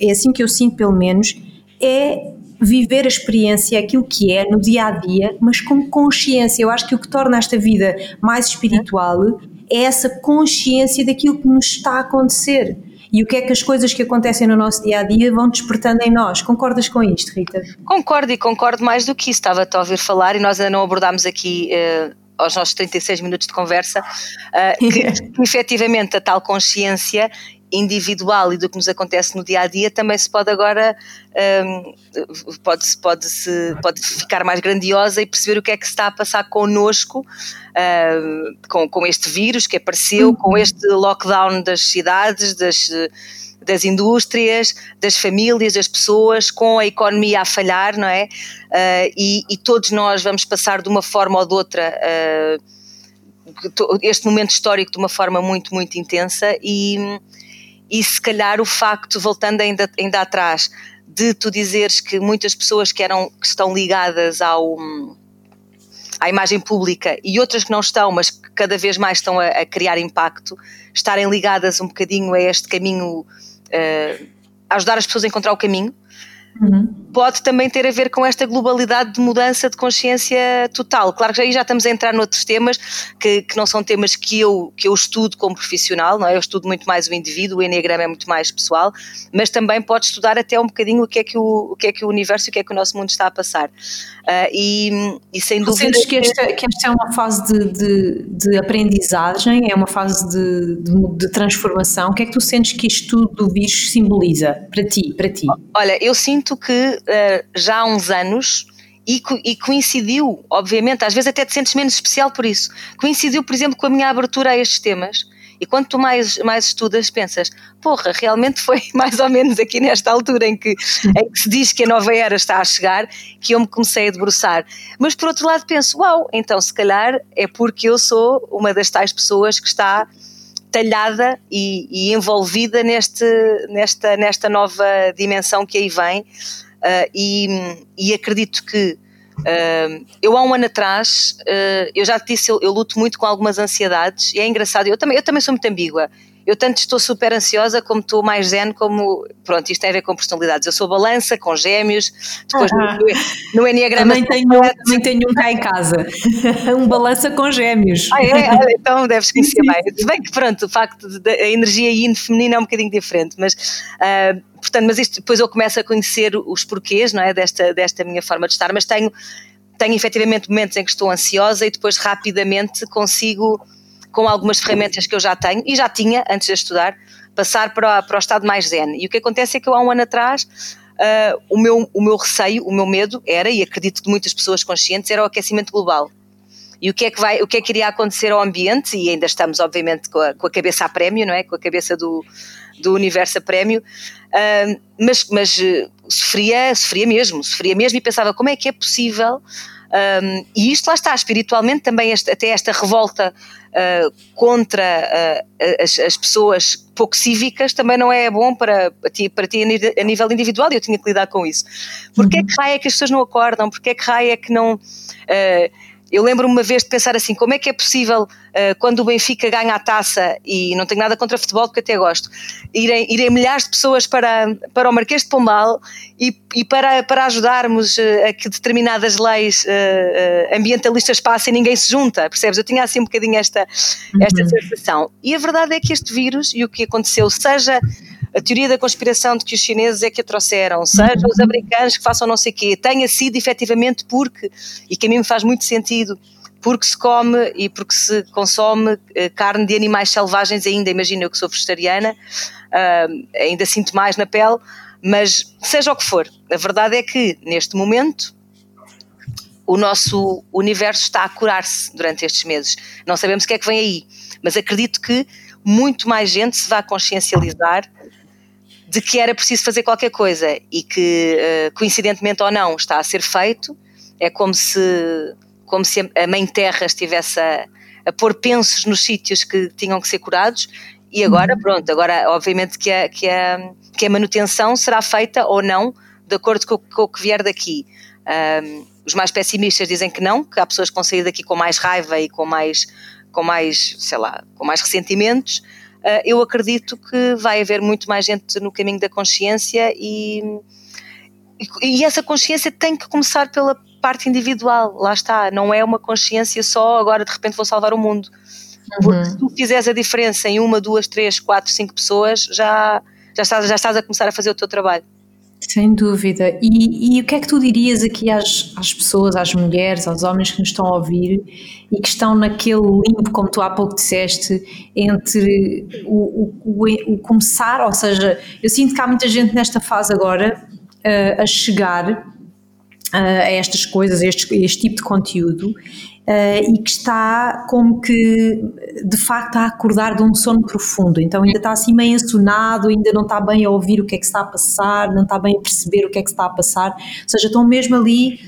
é assim que eu sinto pelo menos, é viver a experiência, aquilo que é no dia a dia, mas com consciência. Eu acho que o que torna esta vida mais espiritual é essa consciência daquilo que nos está a acontecer e o que é que as coisas que acontecem no nosso dia a dia vão despertando em nós. Concordas com isto, Rita? Concordo e concordo mais do que isso. Estava-te a ouvir falar e nós ainda não abordámos aqui. Uh aos nossos 36 minutos de conversa, uh, que, que efetivamente a tal consciência individual e do que nos acontece no dia a dia também se pode agora um, pode, pode, -se, pode ficar mais grandiosa e perceber o que é que se está a passar connosco uh, com, com este vírus que apareceu, uhum. com este lockdown das cidades, das, das indústrias, das famílias, das pessoas, com a economia a falhar, não é? Uh, e, e, todos nós vamos passar de uma forma ou de outra uh, este momento histórico de uma forma muito, muito intensa e e se calhar o facto, voltando ainda, ainda atrás, de tu dizeres que muitas pessoas que, eram, que estão ligadas ao, à imagem pública e outras que não estão, mas que cada vez mais estão a, a criar impacto, estarem ligadas um bocadinho a este caminho, uh, ajudar as pessoas a encontrar o caminho, Uhum. Pode também ter a ver com esta globalidade de mudança de consciência total. Claro que aí já estamos a entrar noutros temas que, que não são temas que eu, que eu estudo como profissional, não é? Eu estudo muito mais o indivíduo, o Enneagrama é muito mais pessoal, mas também pode estudar até um bocadinho o que é que o, o, que é que o universo e o que é que o nosso mundo está a passar. Uh, e, e sem tu dúvida. Sentes que esta, que esta é uma fase de, de, de aprendizagem, é uma fase de, de, de, transformação. O que é que tu sentes que isto tudo do vírus simboliza para ti? Para ti? Olha, eu sinto que uh, já há uns anos. E, e, coincidiu, obviamente, às vezes até te sentes menos especial por isso. Coincidiu, por exemplo, com a minha abertura a estes temas e quando tu mais, mais estudas, pensas, porra, realmente foi mais ou menos aqui nesta altura em que, em que se diz que a nova era está a chegar que eu me comecei a debruçar. Mas por outro lado penso, uau, então se calhar é porque eu sou uma das tais pessoas que está talhada e, e envolvida neste, nesta, nesta nova dimensão que aí vem. Uh, e, e acredito que Uh, eu há um ano atrás, uh, eu já te disse, eu, eu, luto muito com algumas ansiedades e é engraçado, eu também, eu também sou muito ambígua. Eu tanto estou super ansiosa como estou mais zen, como, pronto, isto tem a ver com personalidades. Eu sou balança, com gêmeos, depois ah, no, no Enneagrama... Também tenho, também tenho um cá em casa, um balança com gêmeos. Ah é? Então deves conhecer bem. Se bem que pronto, o facto da energia yin feminina é um bocadinho diferente, mas... Uh, portanto, mas isto depois eu começo a conhecer os porquês, não é, desta, desta minha forma de estar, mas tenho, tenho efetivamente momentos em que estou ansiosa e depois rapidamente consigo, com algumas ferramentas que eu já tenho e já tinha antes de estudar, passar para, para o estado mais zen. E o que acontece é que eu há um ano atrás uh, o, meu, o meu receio, o meu medo era, e acredito que muitas pessoas conscientes, era o aquecimento global. E o que é que vai, o que é que iria acontecer ao ambiente? E ainda estamos, obviamente, com a, com a cabeça a prémio, não é? Com a cabeça do, do universo a prémio, uh, mas, mas uh, sofria, sofria mesmo, sofria mesmo e pensava como é que é possível um, e isto lá está, espiritualmente também este, até esta revolta uh, contra uh, as, as, pessoas pouco cívicas também não é bom para, para, ti, para ti a nível individual e eu tinha que lidar com isso. Porquê uhum. é que raio é que as pessoas não acordam? Porquê é que raio é que não... Uh, eu lembro-me uma vez de pensar assim: como é que é possível, uh, quando o Benfica ganha a taça, e não tenho nada contra futebol porque até gosto, irem, irem milhares de pessoas para, para o Marquês de Pombal e, e para, para ajudarmos uh, a que determinadas leis uh, ambientalistas passem e ninguém se junta, percebes? Eu tinha assim um bocadinho esta, esta uhum. sensação. E a verdade é que este vírus e o que aconteceu, seja a teoria da conspiração de que os chineses é que a trouxeram, seja os americanos que façam não sei o quê, tenha sido efetivamente porque, e que a mim me faz muito sentido, porque se come e porque se consome eh, carne de animais selvagens ainda, imagina eu que sou vegetariana, uh, ainda sinto mais na pele, mas seja o que for, a verdade é que neste momento o nosso universo está a curar-se durante estes meses. Não sabemos o que é que vem aí, mas acredito que muito mais gente se vai consciencializar de que era preciso fazer qualquer coisa e que, eh, coincidentemente ou não, está a ser feito. É como se, como se a Mãe Terra estivesse a, a pôr pensos nos sítios que tinham que ser curados. E agora, uhum. pronto, agora obviamente que a, que a, que a manutenção será feita ou não de acordo com, com o que vier daqui. Um, os mais pessimistas dizem que não, que há pessoas que vão sair daqui com mais raiva e com mais, com mais, sei lá, com mais ressentimentos. Ah, eu acredito que vai haver muito mais gente no caminho da consciência e, e, e essa consciência tem que começar pela parte individual, lá está, não é uma consciência só agora de repente vou salvar o mundo. Porque uhum. se tu fizeres a diferença em uma, duas, três, quatro, cinco pessoas, já, já, estás, já estás a começar a fazer o teu trabalho. Sem dúvida. E, e, o que é que tu dirias aqui às, às pessoas, às mulheres, aos homens que nos estão a ouvir e que estão naquele limbo, como tu há pouco disseste, entre o, o, o, começar, ou seja, eu sinto que há muita gente nesta fase agora uh, a chegar uh, a estas coisas, a este, a este tipo de conteúdo e que está como que de facto a acordar de um sono profundo. Então ainda está assim meio ensonado, ainda não está bem a ouvir o que é que está a passar, não está bem a perceber o que é que está a passar. Ou seja, estão mesmo ali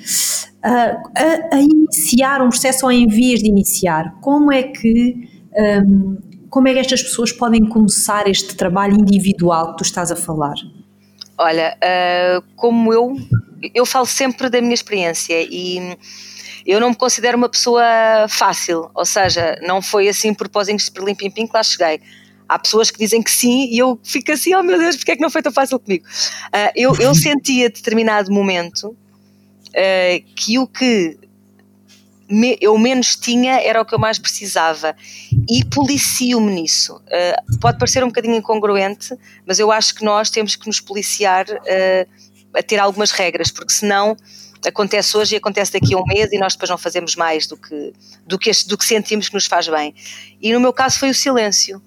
uh, a, a, iniciar um processo ou em vias de iniciar. Como é que. Um, como é que estas pessoas podem começar este trabalho individual que tu estás a falar? Olha, uh, como eu, eu falo sempre da minha experiência e eu não me considero uma pessoa fácil, ou seja, não foi assim por pozinhos de perlim-pim-pim que lá cheguei. Há pessoas que dizem que sim e eu fico assim, oh meu Deus, porque é que não foi tão fácil comigo? Uh, eu, eu senti a determinado momento uh, que o que me, eu menos tinha era o que eu mais precisava e policio-me nisso. Uh, pode parecer um bocadinho incongruente, mas eu acho que nós temos que nos policiar a ter algumas regras, porque senão acontece hoje e acontece daqui a um mês e nós depois não fazemos mais do que, do que, do que sentimos que nos faz bem. E no meu caso foi o silêncio.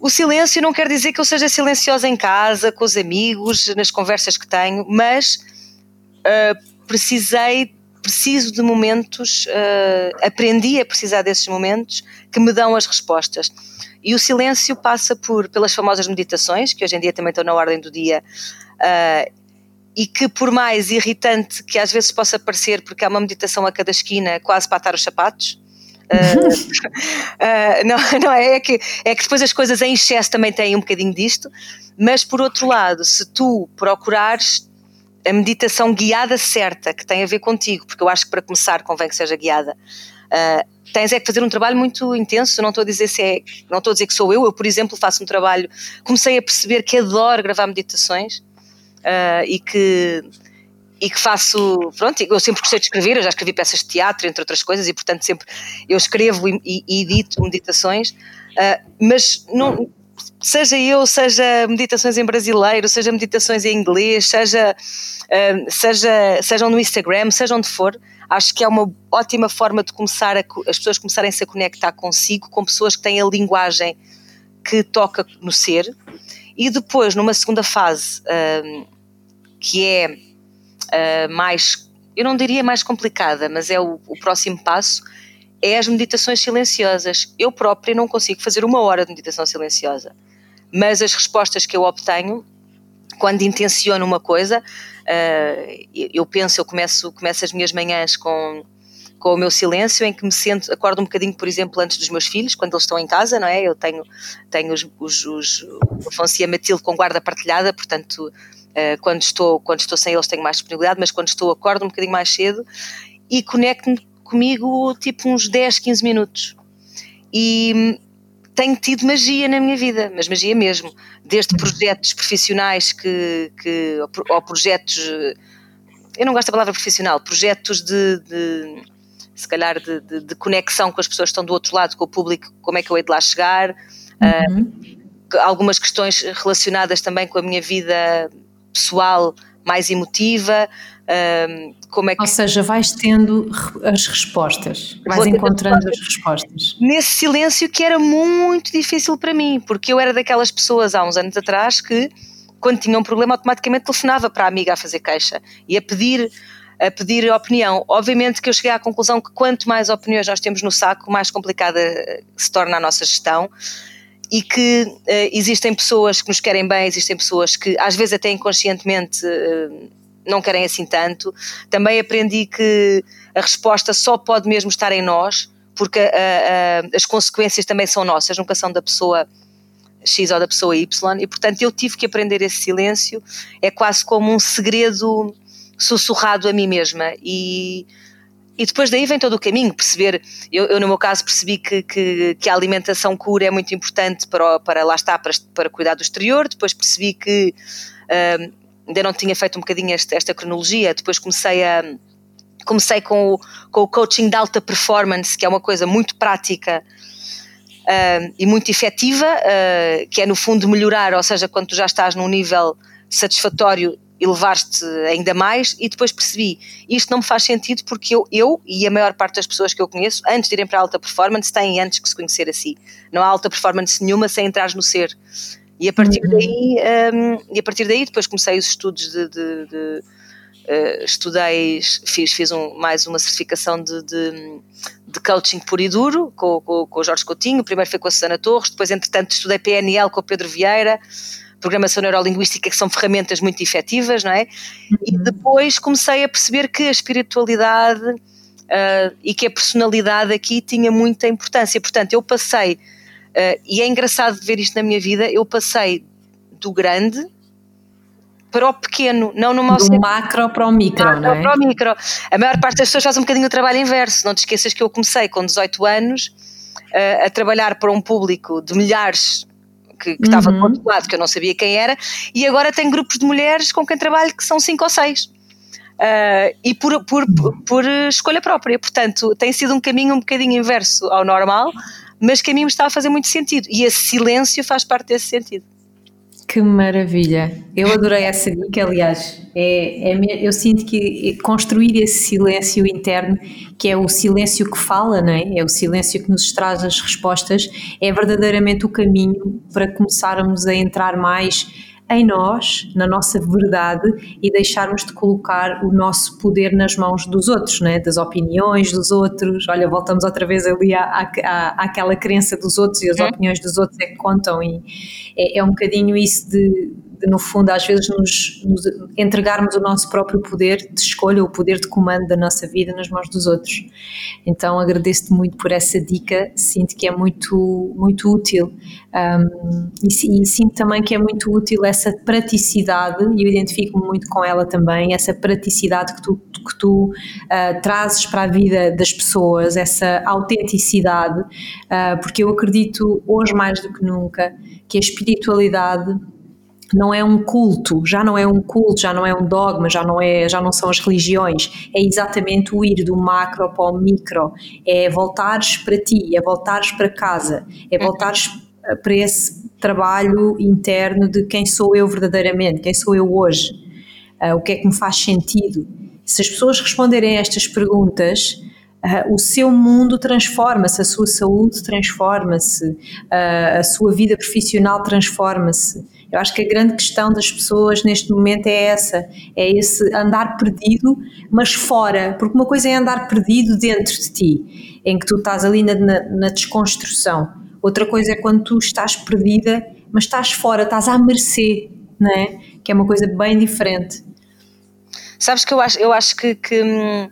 O silêncio não quer dizer que eu seja silenciosa em casa, com os amigos, nas conversas que tenho, mas uh, precisei, preciso de momentos, uh, aprendi a precisar desses momentos que me dão as respostas. E o silêncio passa por pelas famosas meditações, que hoje em dia também estão na ordem do dia, uh, e que por mais irritante que às vezes possa parecer, porque há uma meditação a cada esquina, quase para atar os sapatos, Uh, uh, não, não é, é, que, é que depois as coisas em excesso também têm um bocadinho disto, mas por outro lado, se tu procurares a meditação guiada certa, que tem a ver contigo, porque eu acho que para começar convém que seja guiada, uh, tens é que fazer um trabalho muito intenso, não estou a dizer se é, não estou a dizer que sou eu, eu por exemplo faço um trabalho, comecei a perceber que adoro gravar meditações, uh, e que e que faço, pronto, eu sempre gostei de escrever, eu já escrevi peças de teatro, entre outras coisas, e portanto sempre eu escrevo e, e edito meditações, uh, mas não, seja eu, seja meditações em brasileiro, seja meditações em inglês, seja, uh, seja, sejam no Instagram, seja onde for, acho que é uma ótima forma de começar a, as pessoas começarem-se a conectar consigo, com pessoas que têm a linguagem que toca no ser, e depois, numa segunda fase, que é uh, mais, eu não diria mais complicada, mas é o, o próximo passo, é as meditações silenciosas. Eu própria não consigo fazer uma hora de meditação silenciosa, mas as respostas que eu obtenho quando intenciono uma coisa, uh, eu penso, eu começo, começo as minhas manhãs com, com o meu silêncio, em que me sento, acordo um bocadinho, por exemplo, antes dos meus filhos, quando eles estão em casa, não é? Eu tenho, tenho os, os, os Afonso e a Matilde com guarda partilhada, portanto, uh, quando, estou, quando estou sem eles tenho mais disponibilidade, mas quando estou acordo um bocadinho mais cedo e conecto-me comigo tipo uns 10, 15 minutos. E tenho tido magia na minha vida, mas magia mesmo, desde projetos profissionais que, que ou projetos, eu não gosto da palavra profissional, projetos de, de se calhar de, de, de, conexão com as pessoas que estão do outro lado, com o público, como é que eu hei de lá chegar, uhum. uh, algumas questões relacionadas também com a minha vida pessoal mais emotiva, como é que... Ou seja, vais tendo as respostas, vais encontrando as respostas. Nesse silêncio que era muito difícil para mim, porque eu era daquelas pessoas há uns anos atrás que, quando tinha um problema, automaticamente telefonava para a amiga a fazer queixa e a pedir a pedir opinião. Obviamente que eu cheguei à conclusão que quanto mais opiniões nós temos no saco, mais complicada eh, se torna a nossa gestão e que uh, existem pessoas que nos querem bem, existem pessoas que às vezes até inconscientemente uh, não querem assim tanto. Também aprendi que a resposta só pode mesmo estar em nós, porque a, as consequências também são nossas, nunca são da pessoa X ou da pessoa Y, e portanto eu tive que aprender esse silêncio, é quase como um segredo sussurrado a mim mesma. E, e depois daí vem todo o caminho, perceber, eu, eu no meu caso percebi que, que, que, a alimentação cura é muito importante para, para lá estar, para, para cuidar do exterior, depois percebi que uh, ainda não tinha feito um bocadinho esta, esta cronologia, depois comecei a comecei com o, com o coaching de alta performance, que é uma coisa muito prática uh, e muito efetiva, uh, que é no fundo melhorar, ou seja, quando tu já estás num nível satisfatório, elevar-te ainda mais, e depois percebi, isto não me faz sentido porque eu, eu e a maior parte das pessoas que eu conheço, antes de irem para a alta performance, têm antes que se conhecer a si. Não há alta performance nenhuma sem entrar no ser. E a partir uhum. daí, um, e a partir daí depois comecei os estudos de, de, de uh, estudei, fiz, fiz um, mais uma certificação de, de, de coaching puro e duro com, com, com, o Jorge Coutinho, primeiro foi com a Susana Torres, depois entretanto estudei PNL com o Pedro Vieira, programação neurolinguística que são ferramentas muito efetivas, não é? Uhum. E depois comecei a perceber que a espiritualidade uh, e que a personalidade aqui tinha muita importância, portanto eu passei Uh, e é engraçado ver isto na minha vida. Eu passei do grande para o pequeno, não no mau Do macro para o micro, macro não é? para o micro. A maior parte das pessoas faz um bocadinho o trabalho inverso. Não te esqueças que eu comecei com 18 anos uh, a trabalhar para um público de milhares que, que uhum. estava do outro lado, que eu não sabia quem era, e agora tenho grupos de mulheres com quem trabalho que são 5 ou 6. Uh, e por, por, por escolha própria, portanto, tem sido um caminho um bocadinho inverso ao normal, mas que a mim me está a fazer muito sentido. E esse silêncio faz parte desse sentido. Que maravilha! Eu adorei essa dica, aliás. É, é, eu sinto que construir esse silêncio interno, que é o silêncio que fala, não é? é o silêncio que nos traz as respostas, é verdadeiramente o caminho para começarmos a entrar mais em nós, na nossa verdade e deixarmos de colocar o nosso poder nas mãos dos outros, né? das opiniões dos outros. Olha, voltamos outra vez ali à, à, àquela crença dos outros e as uhum. opiniões dos outros é que contam, e é, é um bocadinho isso de de, no fundo, às vezes nos, nos, entregarmos o nosso próprio poder de escolha, o poder de comando da nossa vida nas mãos dos outros. Então agradeço-te muito por essa dica, sinto que é muito, muito útil. Um, e, e, sinto também que é muito útil essa praticidade, e eu identifico-me muito com ela também, essa praticidade que tu, que tu uh, trazes para a vida das pessoas, essa autenticidade, uh, porque eu acredito hoje mais do que nunca que a espiritualidade não é um culto, já não é um culto, já não é um dogma, já não, é, já não são as religiões, é exatamente o ir do macro para o micro, é voltares para ti, é voltares para casa, é uhum. voltares para esse trabalho interno de quem sou eu verdadeiramente, quem sou eu hoje, uh, o que é que me faz sentido. Se as pessoas responderem a estas perguntas, Uh, o seu mundo transforma-se, a sua saúde transforma-se, uh, a sua vida profissional transforma-se. Eu acho que a grande questão das pessoas neste momento é essa, é esse andar perdido, mas fora, porque uma coisa é andar perdido dentro de ti, em que tu estás ali na, na, na desconstrução, outra coisa é quando tu estás perdida, mas estás fora, estás à mercê, não é? Que é uma coisa bem diferente. Sabes que eu acho, eu acho que, que hum,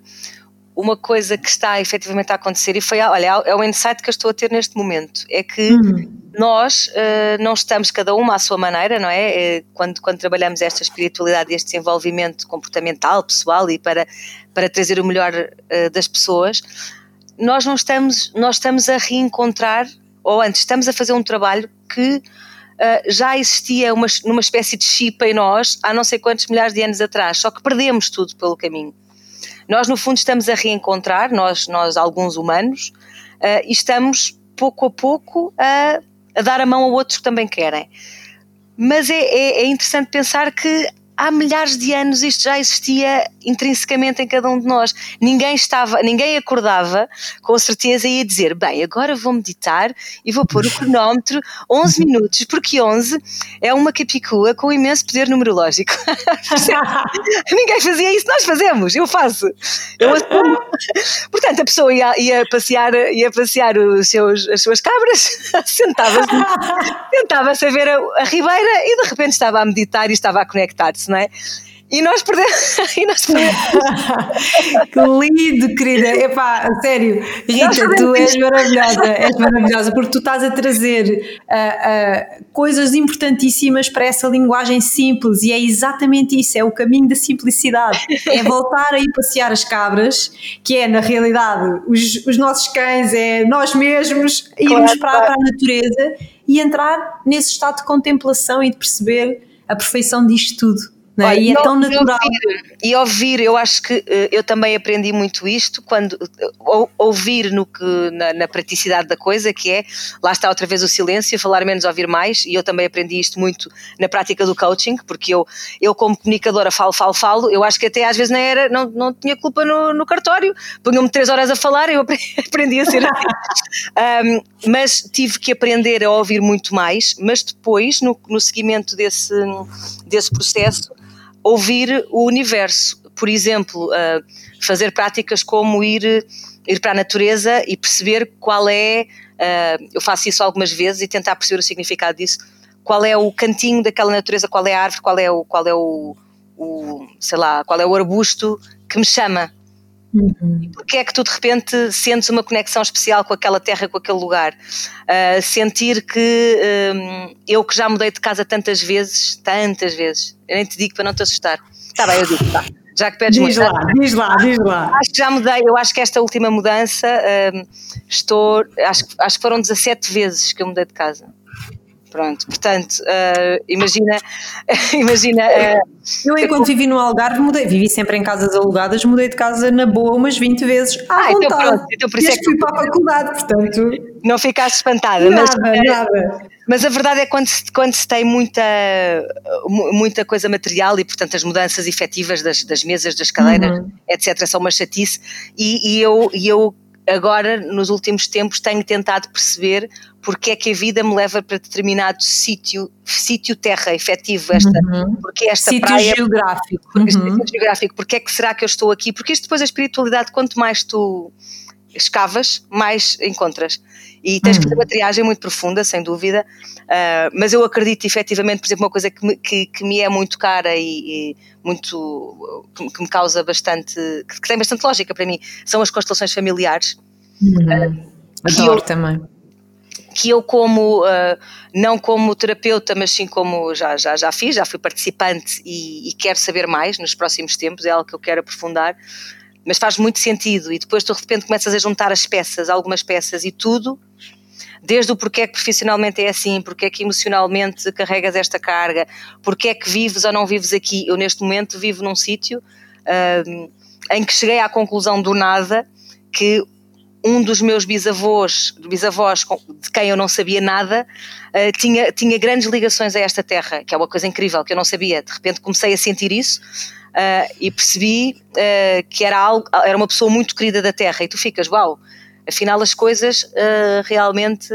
uma coisa que está efetivamente a acontecer, e foi, olha, é o insight que eu estou a ter neste momento, é que uhum. nós uh, não estamos cada uma à sua maneira, não é? é? Quando, quando trabalhamos esta espiritualidade, este desenvolvimento comportamental, pessoal e para, para trazer o melhor uh, das pessoas, nós não estamos, nós estamos a reencontrar, ou antes, estamos a fazer um trabalho que uh, já existia uma, numa espécie de chip em nós há não sei quantos milhares de anos atrás, só que perdemos tudo pelo caminho. Nós, no fundo, estamos a reencontrar, nós, nós alguns humanos, uh, e estamos pouco a pouco a, a, dar a mão a outros que também querem. Mas é, é, é interessante pensar que há milhares de anos isto já existia intrinsecamente em cada um de nós. Ninguém estava, ninguém acordava com certeza e ia dizer, bem, agora vou meditar e vou pôr o cronómetro 11 minutos, porque 11 é uma capicua com imenso poder numerológico. ninguém fazia isso, nós fazemos, eu faço. Eu Portanto, a pessoa ia, ia, passear, ia passear os seus, as suas cabras, sentava-se sentava a ver a, a ribeira e de repente estava a meditar e estava a conectar-se não é? E nós perdemos. e nós perdemos. que lindo, querida. Epá, sério, Rita, tu és maravilhosa, és maravilhosa, porque tu estás a trazer uh, uh, coisas importantíssimas para essa linguagem simples e é exatamente isso, é o caminho da simplicidade. É voltar a ir passear as cabras, que é, na realidade, os, os nossos cães, é nós mesmos, irmos claro, para, para a natureza e entrar nesse estado de contemplação e de perceber a perfeição disto tudo. Não é? e é tão natural. Ouvir, e ouvir, eu acho que eh, eu também aprendi muito isto quando ouvir no que, na, na, praticidade da coisa, que é lá está outra vez o silêncio, falar menos, ouvir mais, e eu também aprendi isto muito na prática do coaching, porque eu, eu como comunicadora falo, falo, falo, eu acho que até às vezes não, era, não, não tinha culpa no, no cartório, punham-me três horas a falar, eu aprendi a ser assim. um, mas tive que aprender a ouvir muito mais, mas depois, no, no seguimento desse, desse processo, ouvir o universo. Por exemplo, uh, fazer práticas como ir, ir para a natureza e perceber qual é. Uh, eu faço isso algumas vezes e tentar perceber o significado disso. Qual é o cantinho daquela natureza, qual é a árvore, qual é o, qual é o, o sei lá, qual é o arbusto que me chama. Uhum. E porque é que tu de repente sentes uma conexão especial com aquela terra, com aquele lugar? Uh, sentir que um, eu que já mudei de casa tantas vezes, tantas vezes, eu nem te digo para não te assustar. Está bem, eu digo, tá. Já que pedes diz lá, diz lá, diz lá. Acho que já mudei, eu acho que esta última mudança um, estou, acho, acho que foram 17 vezes que eu mudei de casa. Pronto, portanto, uh, imagina, imagina. Uh, eu enquanto vivi no Algarve mudei, vivi sempre em casas alugadas, mudei de casa na boa umas 20 vezes. À ah, então vontade. então pronto, então por isso é que fui para a faculdade, portanto. Não ficaste espantada, nada, mas, eh, nada. mas a verdade é que quando se, quando se tem muita, muita coisa material e, portanto, as mudanças efetivas das, das mesas, das cadeiras, uhum. etc., são uma chatice, e, e eu, e eu agora, nos últimos tempos, tenho tentado perceber porque é que a vida me leva para determinado sítio, sítio terra efetivo, esta, uhum. porque esta sítio praia, geográfico. Uhum. Sítio geográfico, porque é que será que eu estou aqui? Porque isto depois a espiritualidade, quanto mais tu escavas, mais encontras. E tens que fazer uma triagem muito profunda, sem dúvida, uh, mas eu acredito efetivamente, por exemplo, uma coisa que me, que, que me é muito cara e, e muito que, que, me causa bastante, que, tem bastante lógica para mim, são as constelações familiares. Uhum. Uh, Adoro eu, também que eu como, uh, não como terapeuta, mas sim como já, já, já fiz, já fui participante e, e, quero saber mais nos próximos tempos, é algo que eu quero aprofundar, mas faz muito sentido e depois tu de repente começas a juntar as peças, algumas peças e tudo, desde o porquê que profissionalmente é assim, porquê é que emocionalmente carregas esta carga, porquê é que vives ou não vives aqui. Eu neste momento vivo num sítio uh, em que cheguei à conclusão do nada que um dos meus bisavós, bisavós de quem eu não sabia nada, uh, tinha, tinha grandes ligações a esta terra, que é uma coisa incrível, que eu não sabia. De repente comecei a sentir isso uh, e percebi uh, que era, algo, era uma pessoa muito querida da terra. E tu ficas, uau, afinal as coisas realmente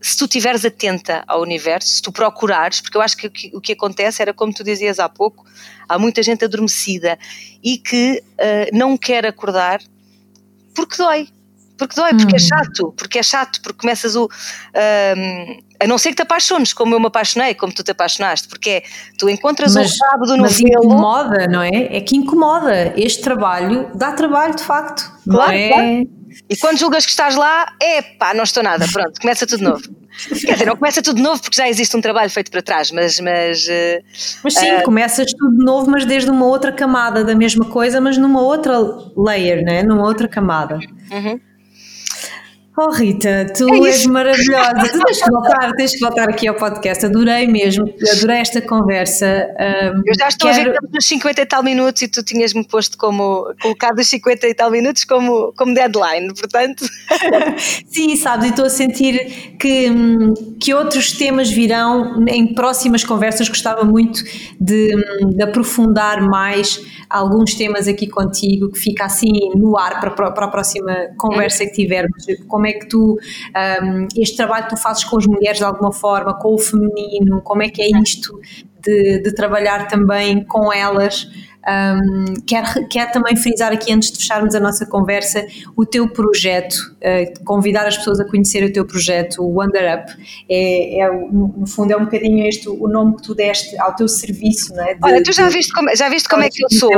se tu estiveres atenta ao universo, se tu procurares, porque eu acho que o, que o que acontece era como tu dizias há pouco, há muita gente adormecida e que uh, não quer acordar porque dói. Porque dói, porque é hum. chato, porque é chato, porque começas o. Uh, a não ser que te apaixones, como eu me apaixonei, como tu te apaixonaste, porque é, tu encontras mas, um sábado no mas incomoda, não é? É que incomoda. Este trabalho dá trabalho, de facto. Claro, não é? Claro. E quando julgas que estás lá, é pá, não estou nada, pronto, começa tudo novo. Quer dizer, não começa tudo de novo porque já existe um trabalho feito para trás, mas. Mas, uh, mas sim, uh, começas tudo de novo, mas desde uma outra camada da mesma coisa, mas numa outra layer, né? numa outra camada. Uhum. Oh Rita, tu é és maravilhosa. tu tens que voltar, tens que voltar aqui ao podcast. Adorei mesmo, adorei esta conversa. Um, Eu já estou quero... a ver que estamos nos 50 e tal minutos e tu tinhas-me posto como colocado os 50 e tal minutos como, como deadline, portanto. Sim, sabes, e estou a sentir que, que outros temas virão em próximas conversas. Gostava muito de, de aprofundar mais alguns temas aqui contigo que fica assim no ar para, para a próxima conversa que tivermos. Como é que tu, um, este trabalho que tu fazes com as mulheres de alguma forma, com o feminino, como é que é isto de, de trabalhar também com elas? Um, quero, quero também frisar aqui, antes de fecharmos a nossa conversa, o teu projeto, uh, convidar as pessoas a conhecer o teu projeto, o Wonder Up. É, é, no fundo, é um bocadinho este o nome que tu deste ao teu serviço, não é? De, Olha, tu já viste como, já viste como é que eu sou?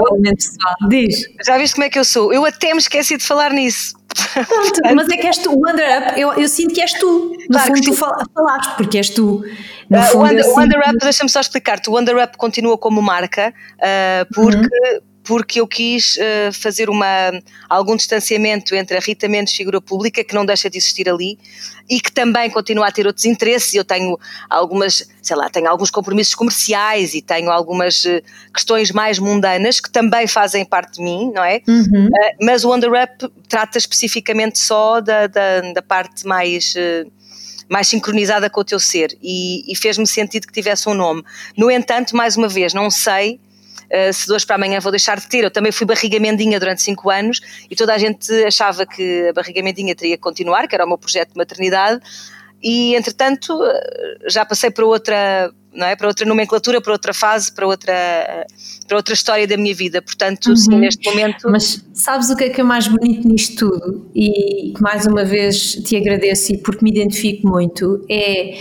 Diz. Já viste como é que eu sou? Eu até me esqueci de falar nisso. Pronto, mas é que és tu, o Wonder Up, eu, eu sinto que és tu, no claro fundo tu falaste, porque és tu. Uh, o, Under, o Under Up, deixa-me só explicar-te, o Under Up continua como marca uh, porque, uhum. Porque eu quis uh, fazer uma, algum distanciamento entre a Rita Mendes, figura pública, que não deixa de existir ali, e que também continua a ter outros interesses. Eu tenho algumas, sei lá, tenho alguns compromissos comerciais e tenho algumas questões mais mundanas que também fazem parte de mim, não é? Uhum. mas o Under Up trata especificamente só da, da, da parte mais mais sincronizada com o teu ser e, e fez-me sentido que tivesse um nome. No entanto, mais uma vez, não sei uh, se de hoje para amanhã vou deixar de ter. Eu também fui barriga mendinha durante 5 anos e toda a gente achava que a barriga mendinha teria que continuar, que era o meu projeto de maternidade e entretanto eh, já passei para outra não é? Para outra nomenclatura, para outra fase, para outra, para outra história da minha vida. Portanto, uhum. sim, neste momento. Mas sabes o que é que é mais bonito nisto tudo? E mais uma vez te agradeço e porque me identifico muito, é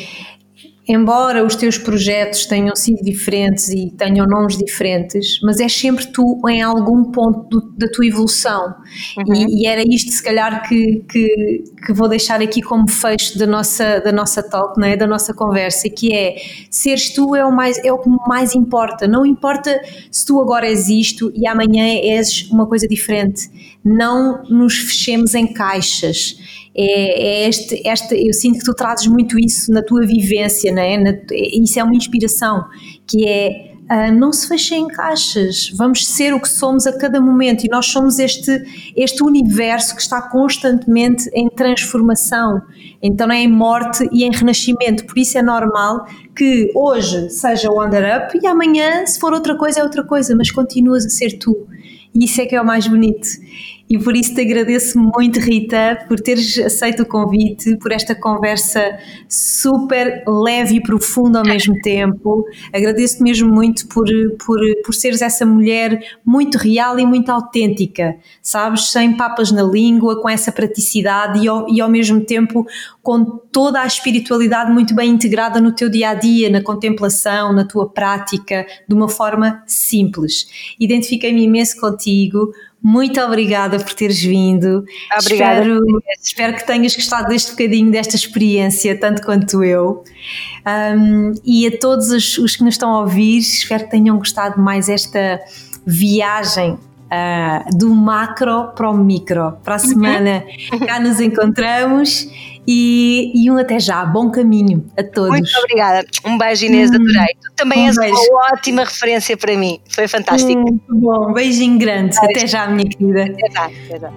embora os teus projetos tenham sido diferentes e tenham nomes diferentes, mas é sempre tu em algum ponto do, da tua evolução. Uhum. E, e, era isto, se calhar, que, que, que, vou deixar aqui como fecho da nossa, da nossa talk, não é? da nossa conversa, que é seres tu é o, mais, é o que mais importa. Não importa se tu agora és isto e amanhã és uma coisa diferente. Não nos fechemos em caixas é, é este, esta, eu sinto que tu trazes muito isso na tua vivência, né? Na, isso é uma inspiração, que é uh, não se fechem em caixas, vamos ser o que somos a cada momento e nós somos este, este universo que está constantemente em transformação, então é em morte e em renascimento, por isso é normal que hoje seja o Under Up e amanhã, se for outra coisa, é outra coisa, mas continuas a ser tu. E isso é que é o mais bonito. E por isso te agradeço muito, Rita, por teres aceito o convite, por esta conversa super leve e profunda ao mesmo tempo. Agradeço-te mesmo muito por, por, por seres essa mulher muito real e muito autêntica, sabes? Sem papas na língua, com essa praticidade e ao, e ao mesmo tempo com toda a espiritualidade muito bem integrada no teu dia a dia, na contemplação, na tua prática, de uma forma simples. Identifiquei-me imenso contigo muito obrigada por teres vindo. Obrigada. Espero, espero que tenhas gostado deste bocadinho, desta experiência, tanto quanto eu. Um, e a todos os, os, que nos estão a ouvir, espero que tenham gostado mais esta viagem uh, do macro para o micro. Para a semana cá nos encontramos e, e, um até já. Bom caminho a todos. Muito obrigada. Um beijo, Inês, hum, adorei. Tu também um és beijo. uma ótima referência para mim. Foi fantástico. Hum, bom, beijinho grande. Até já, minha querida. Até já. Até já.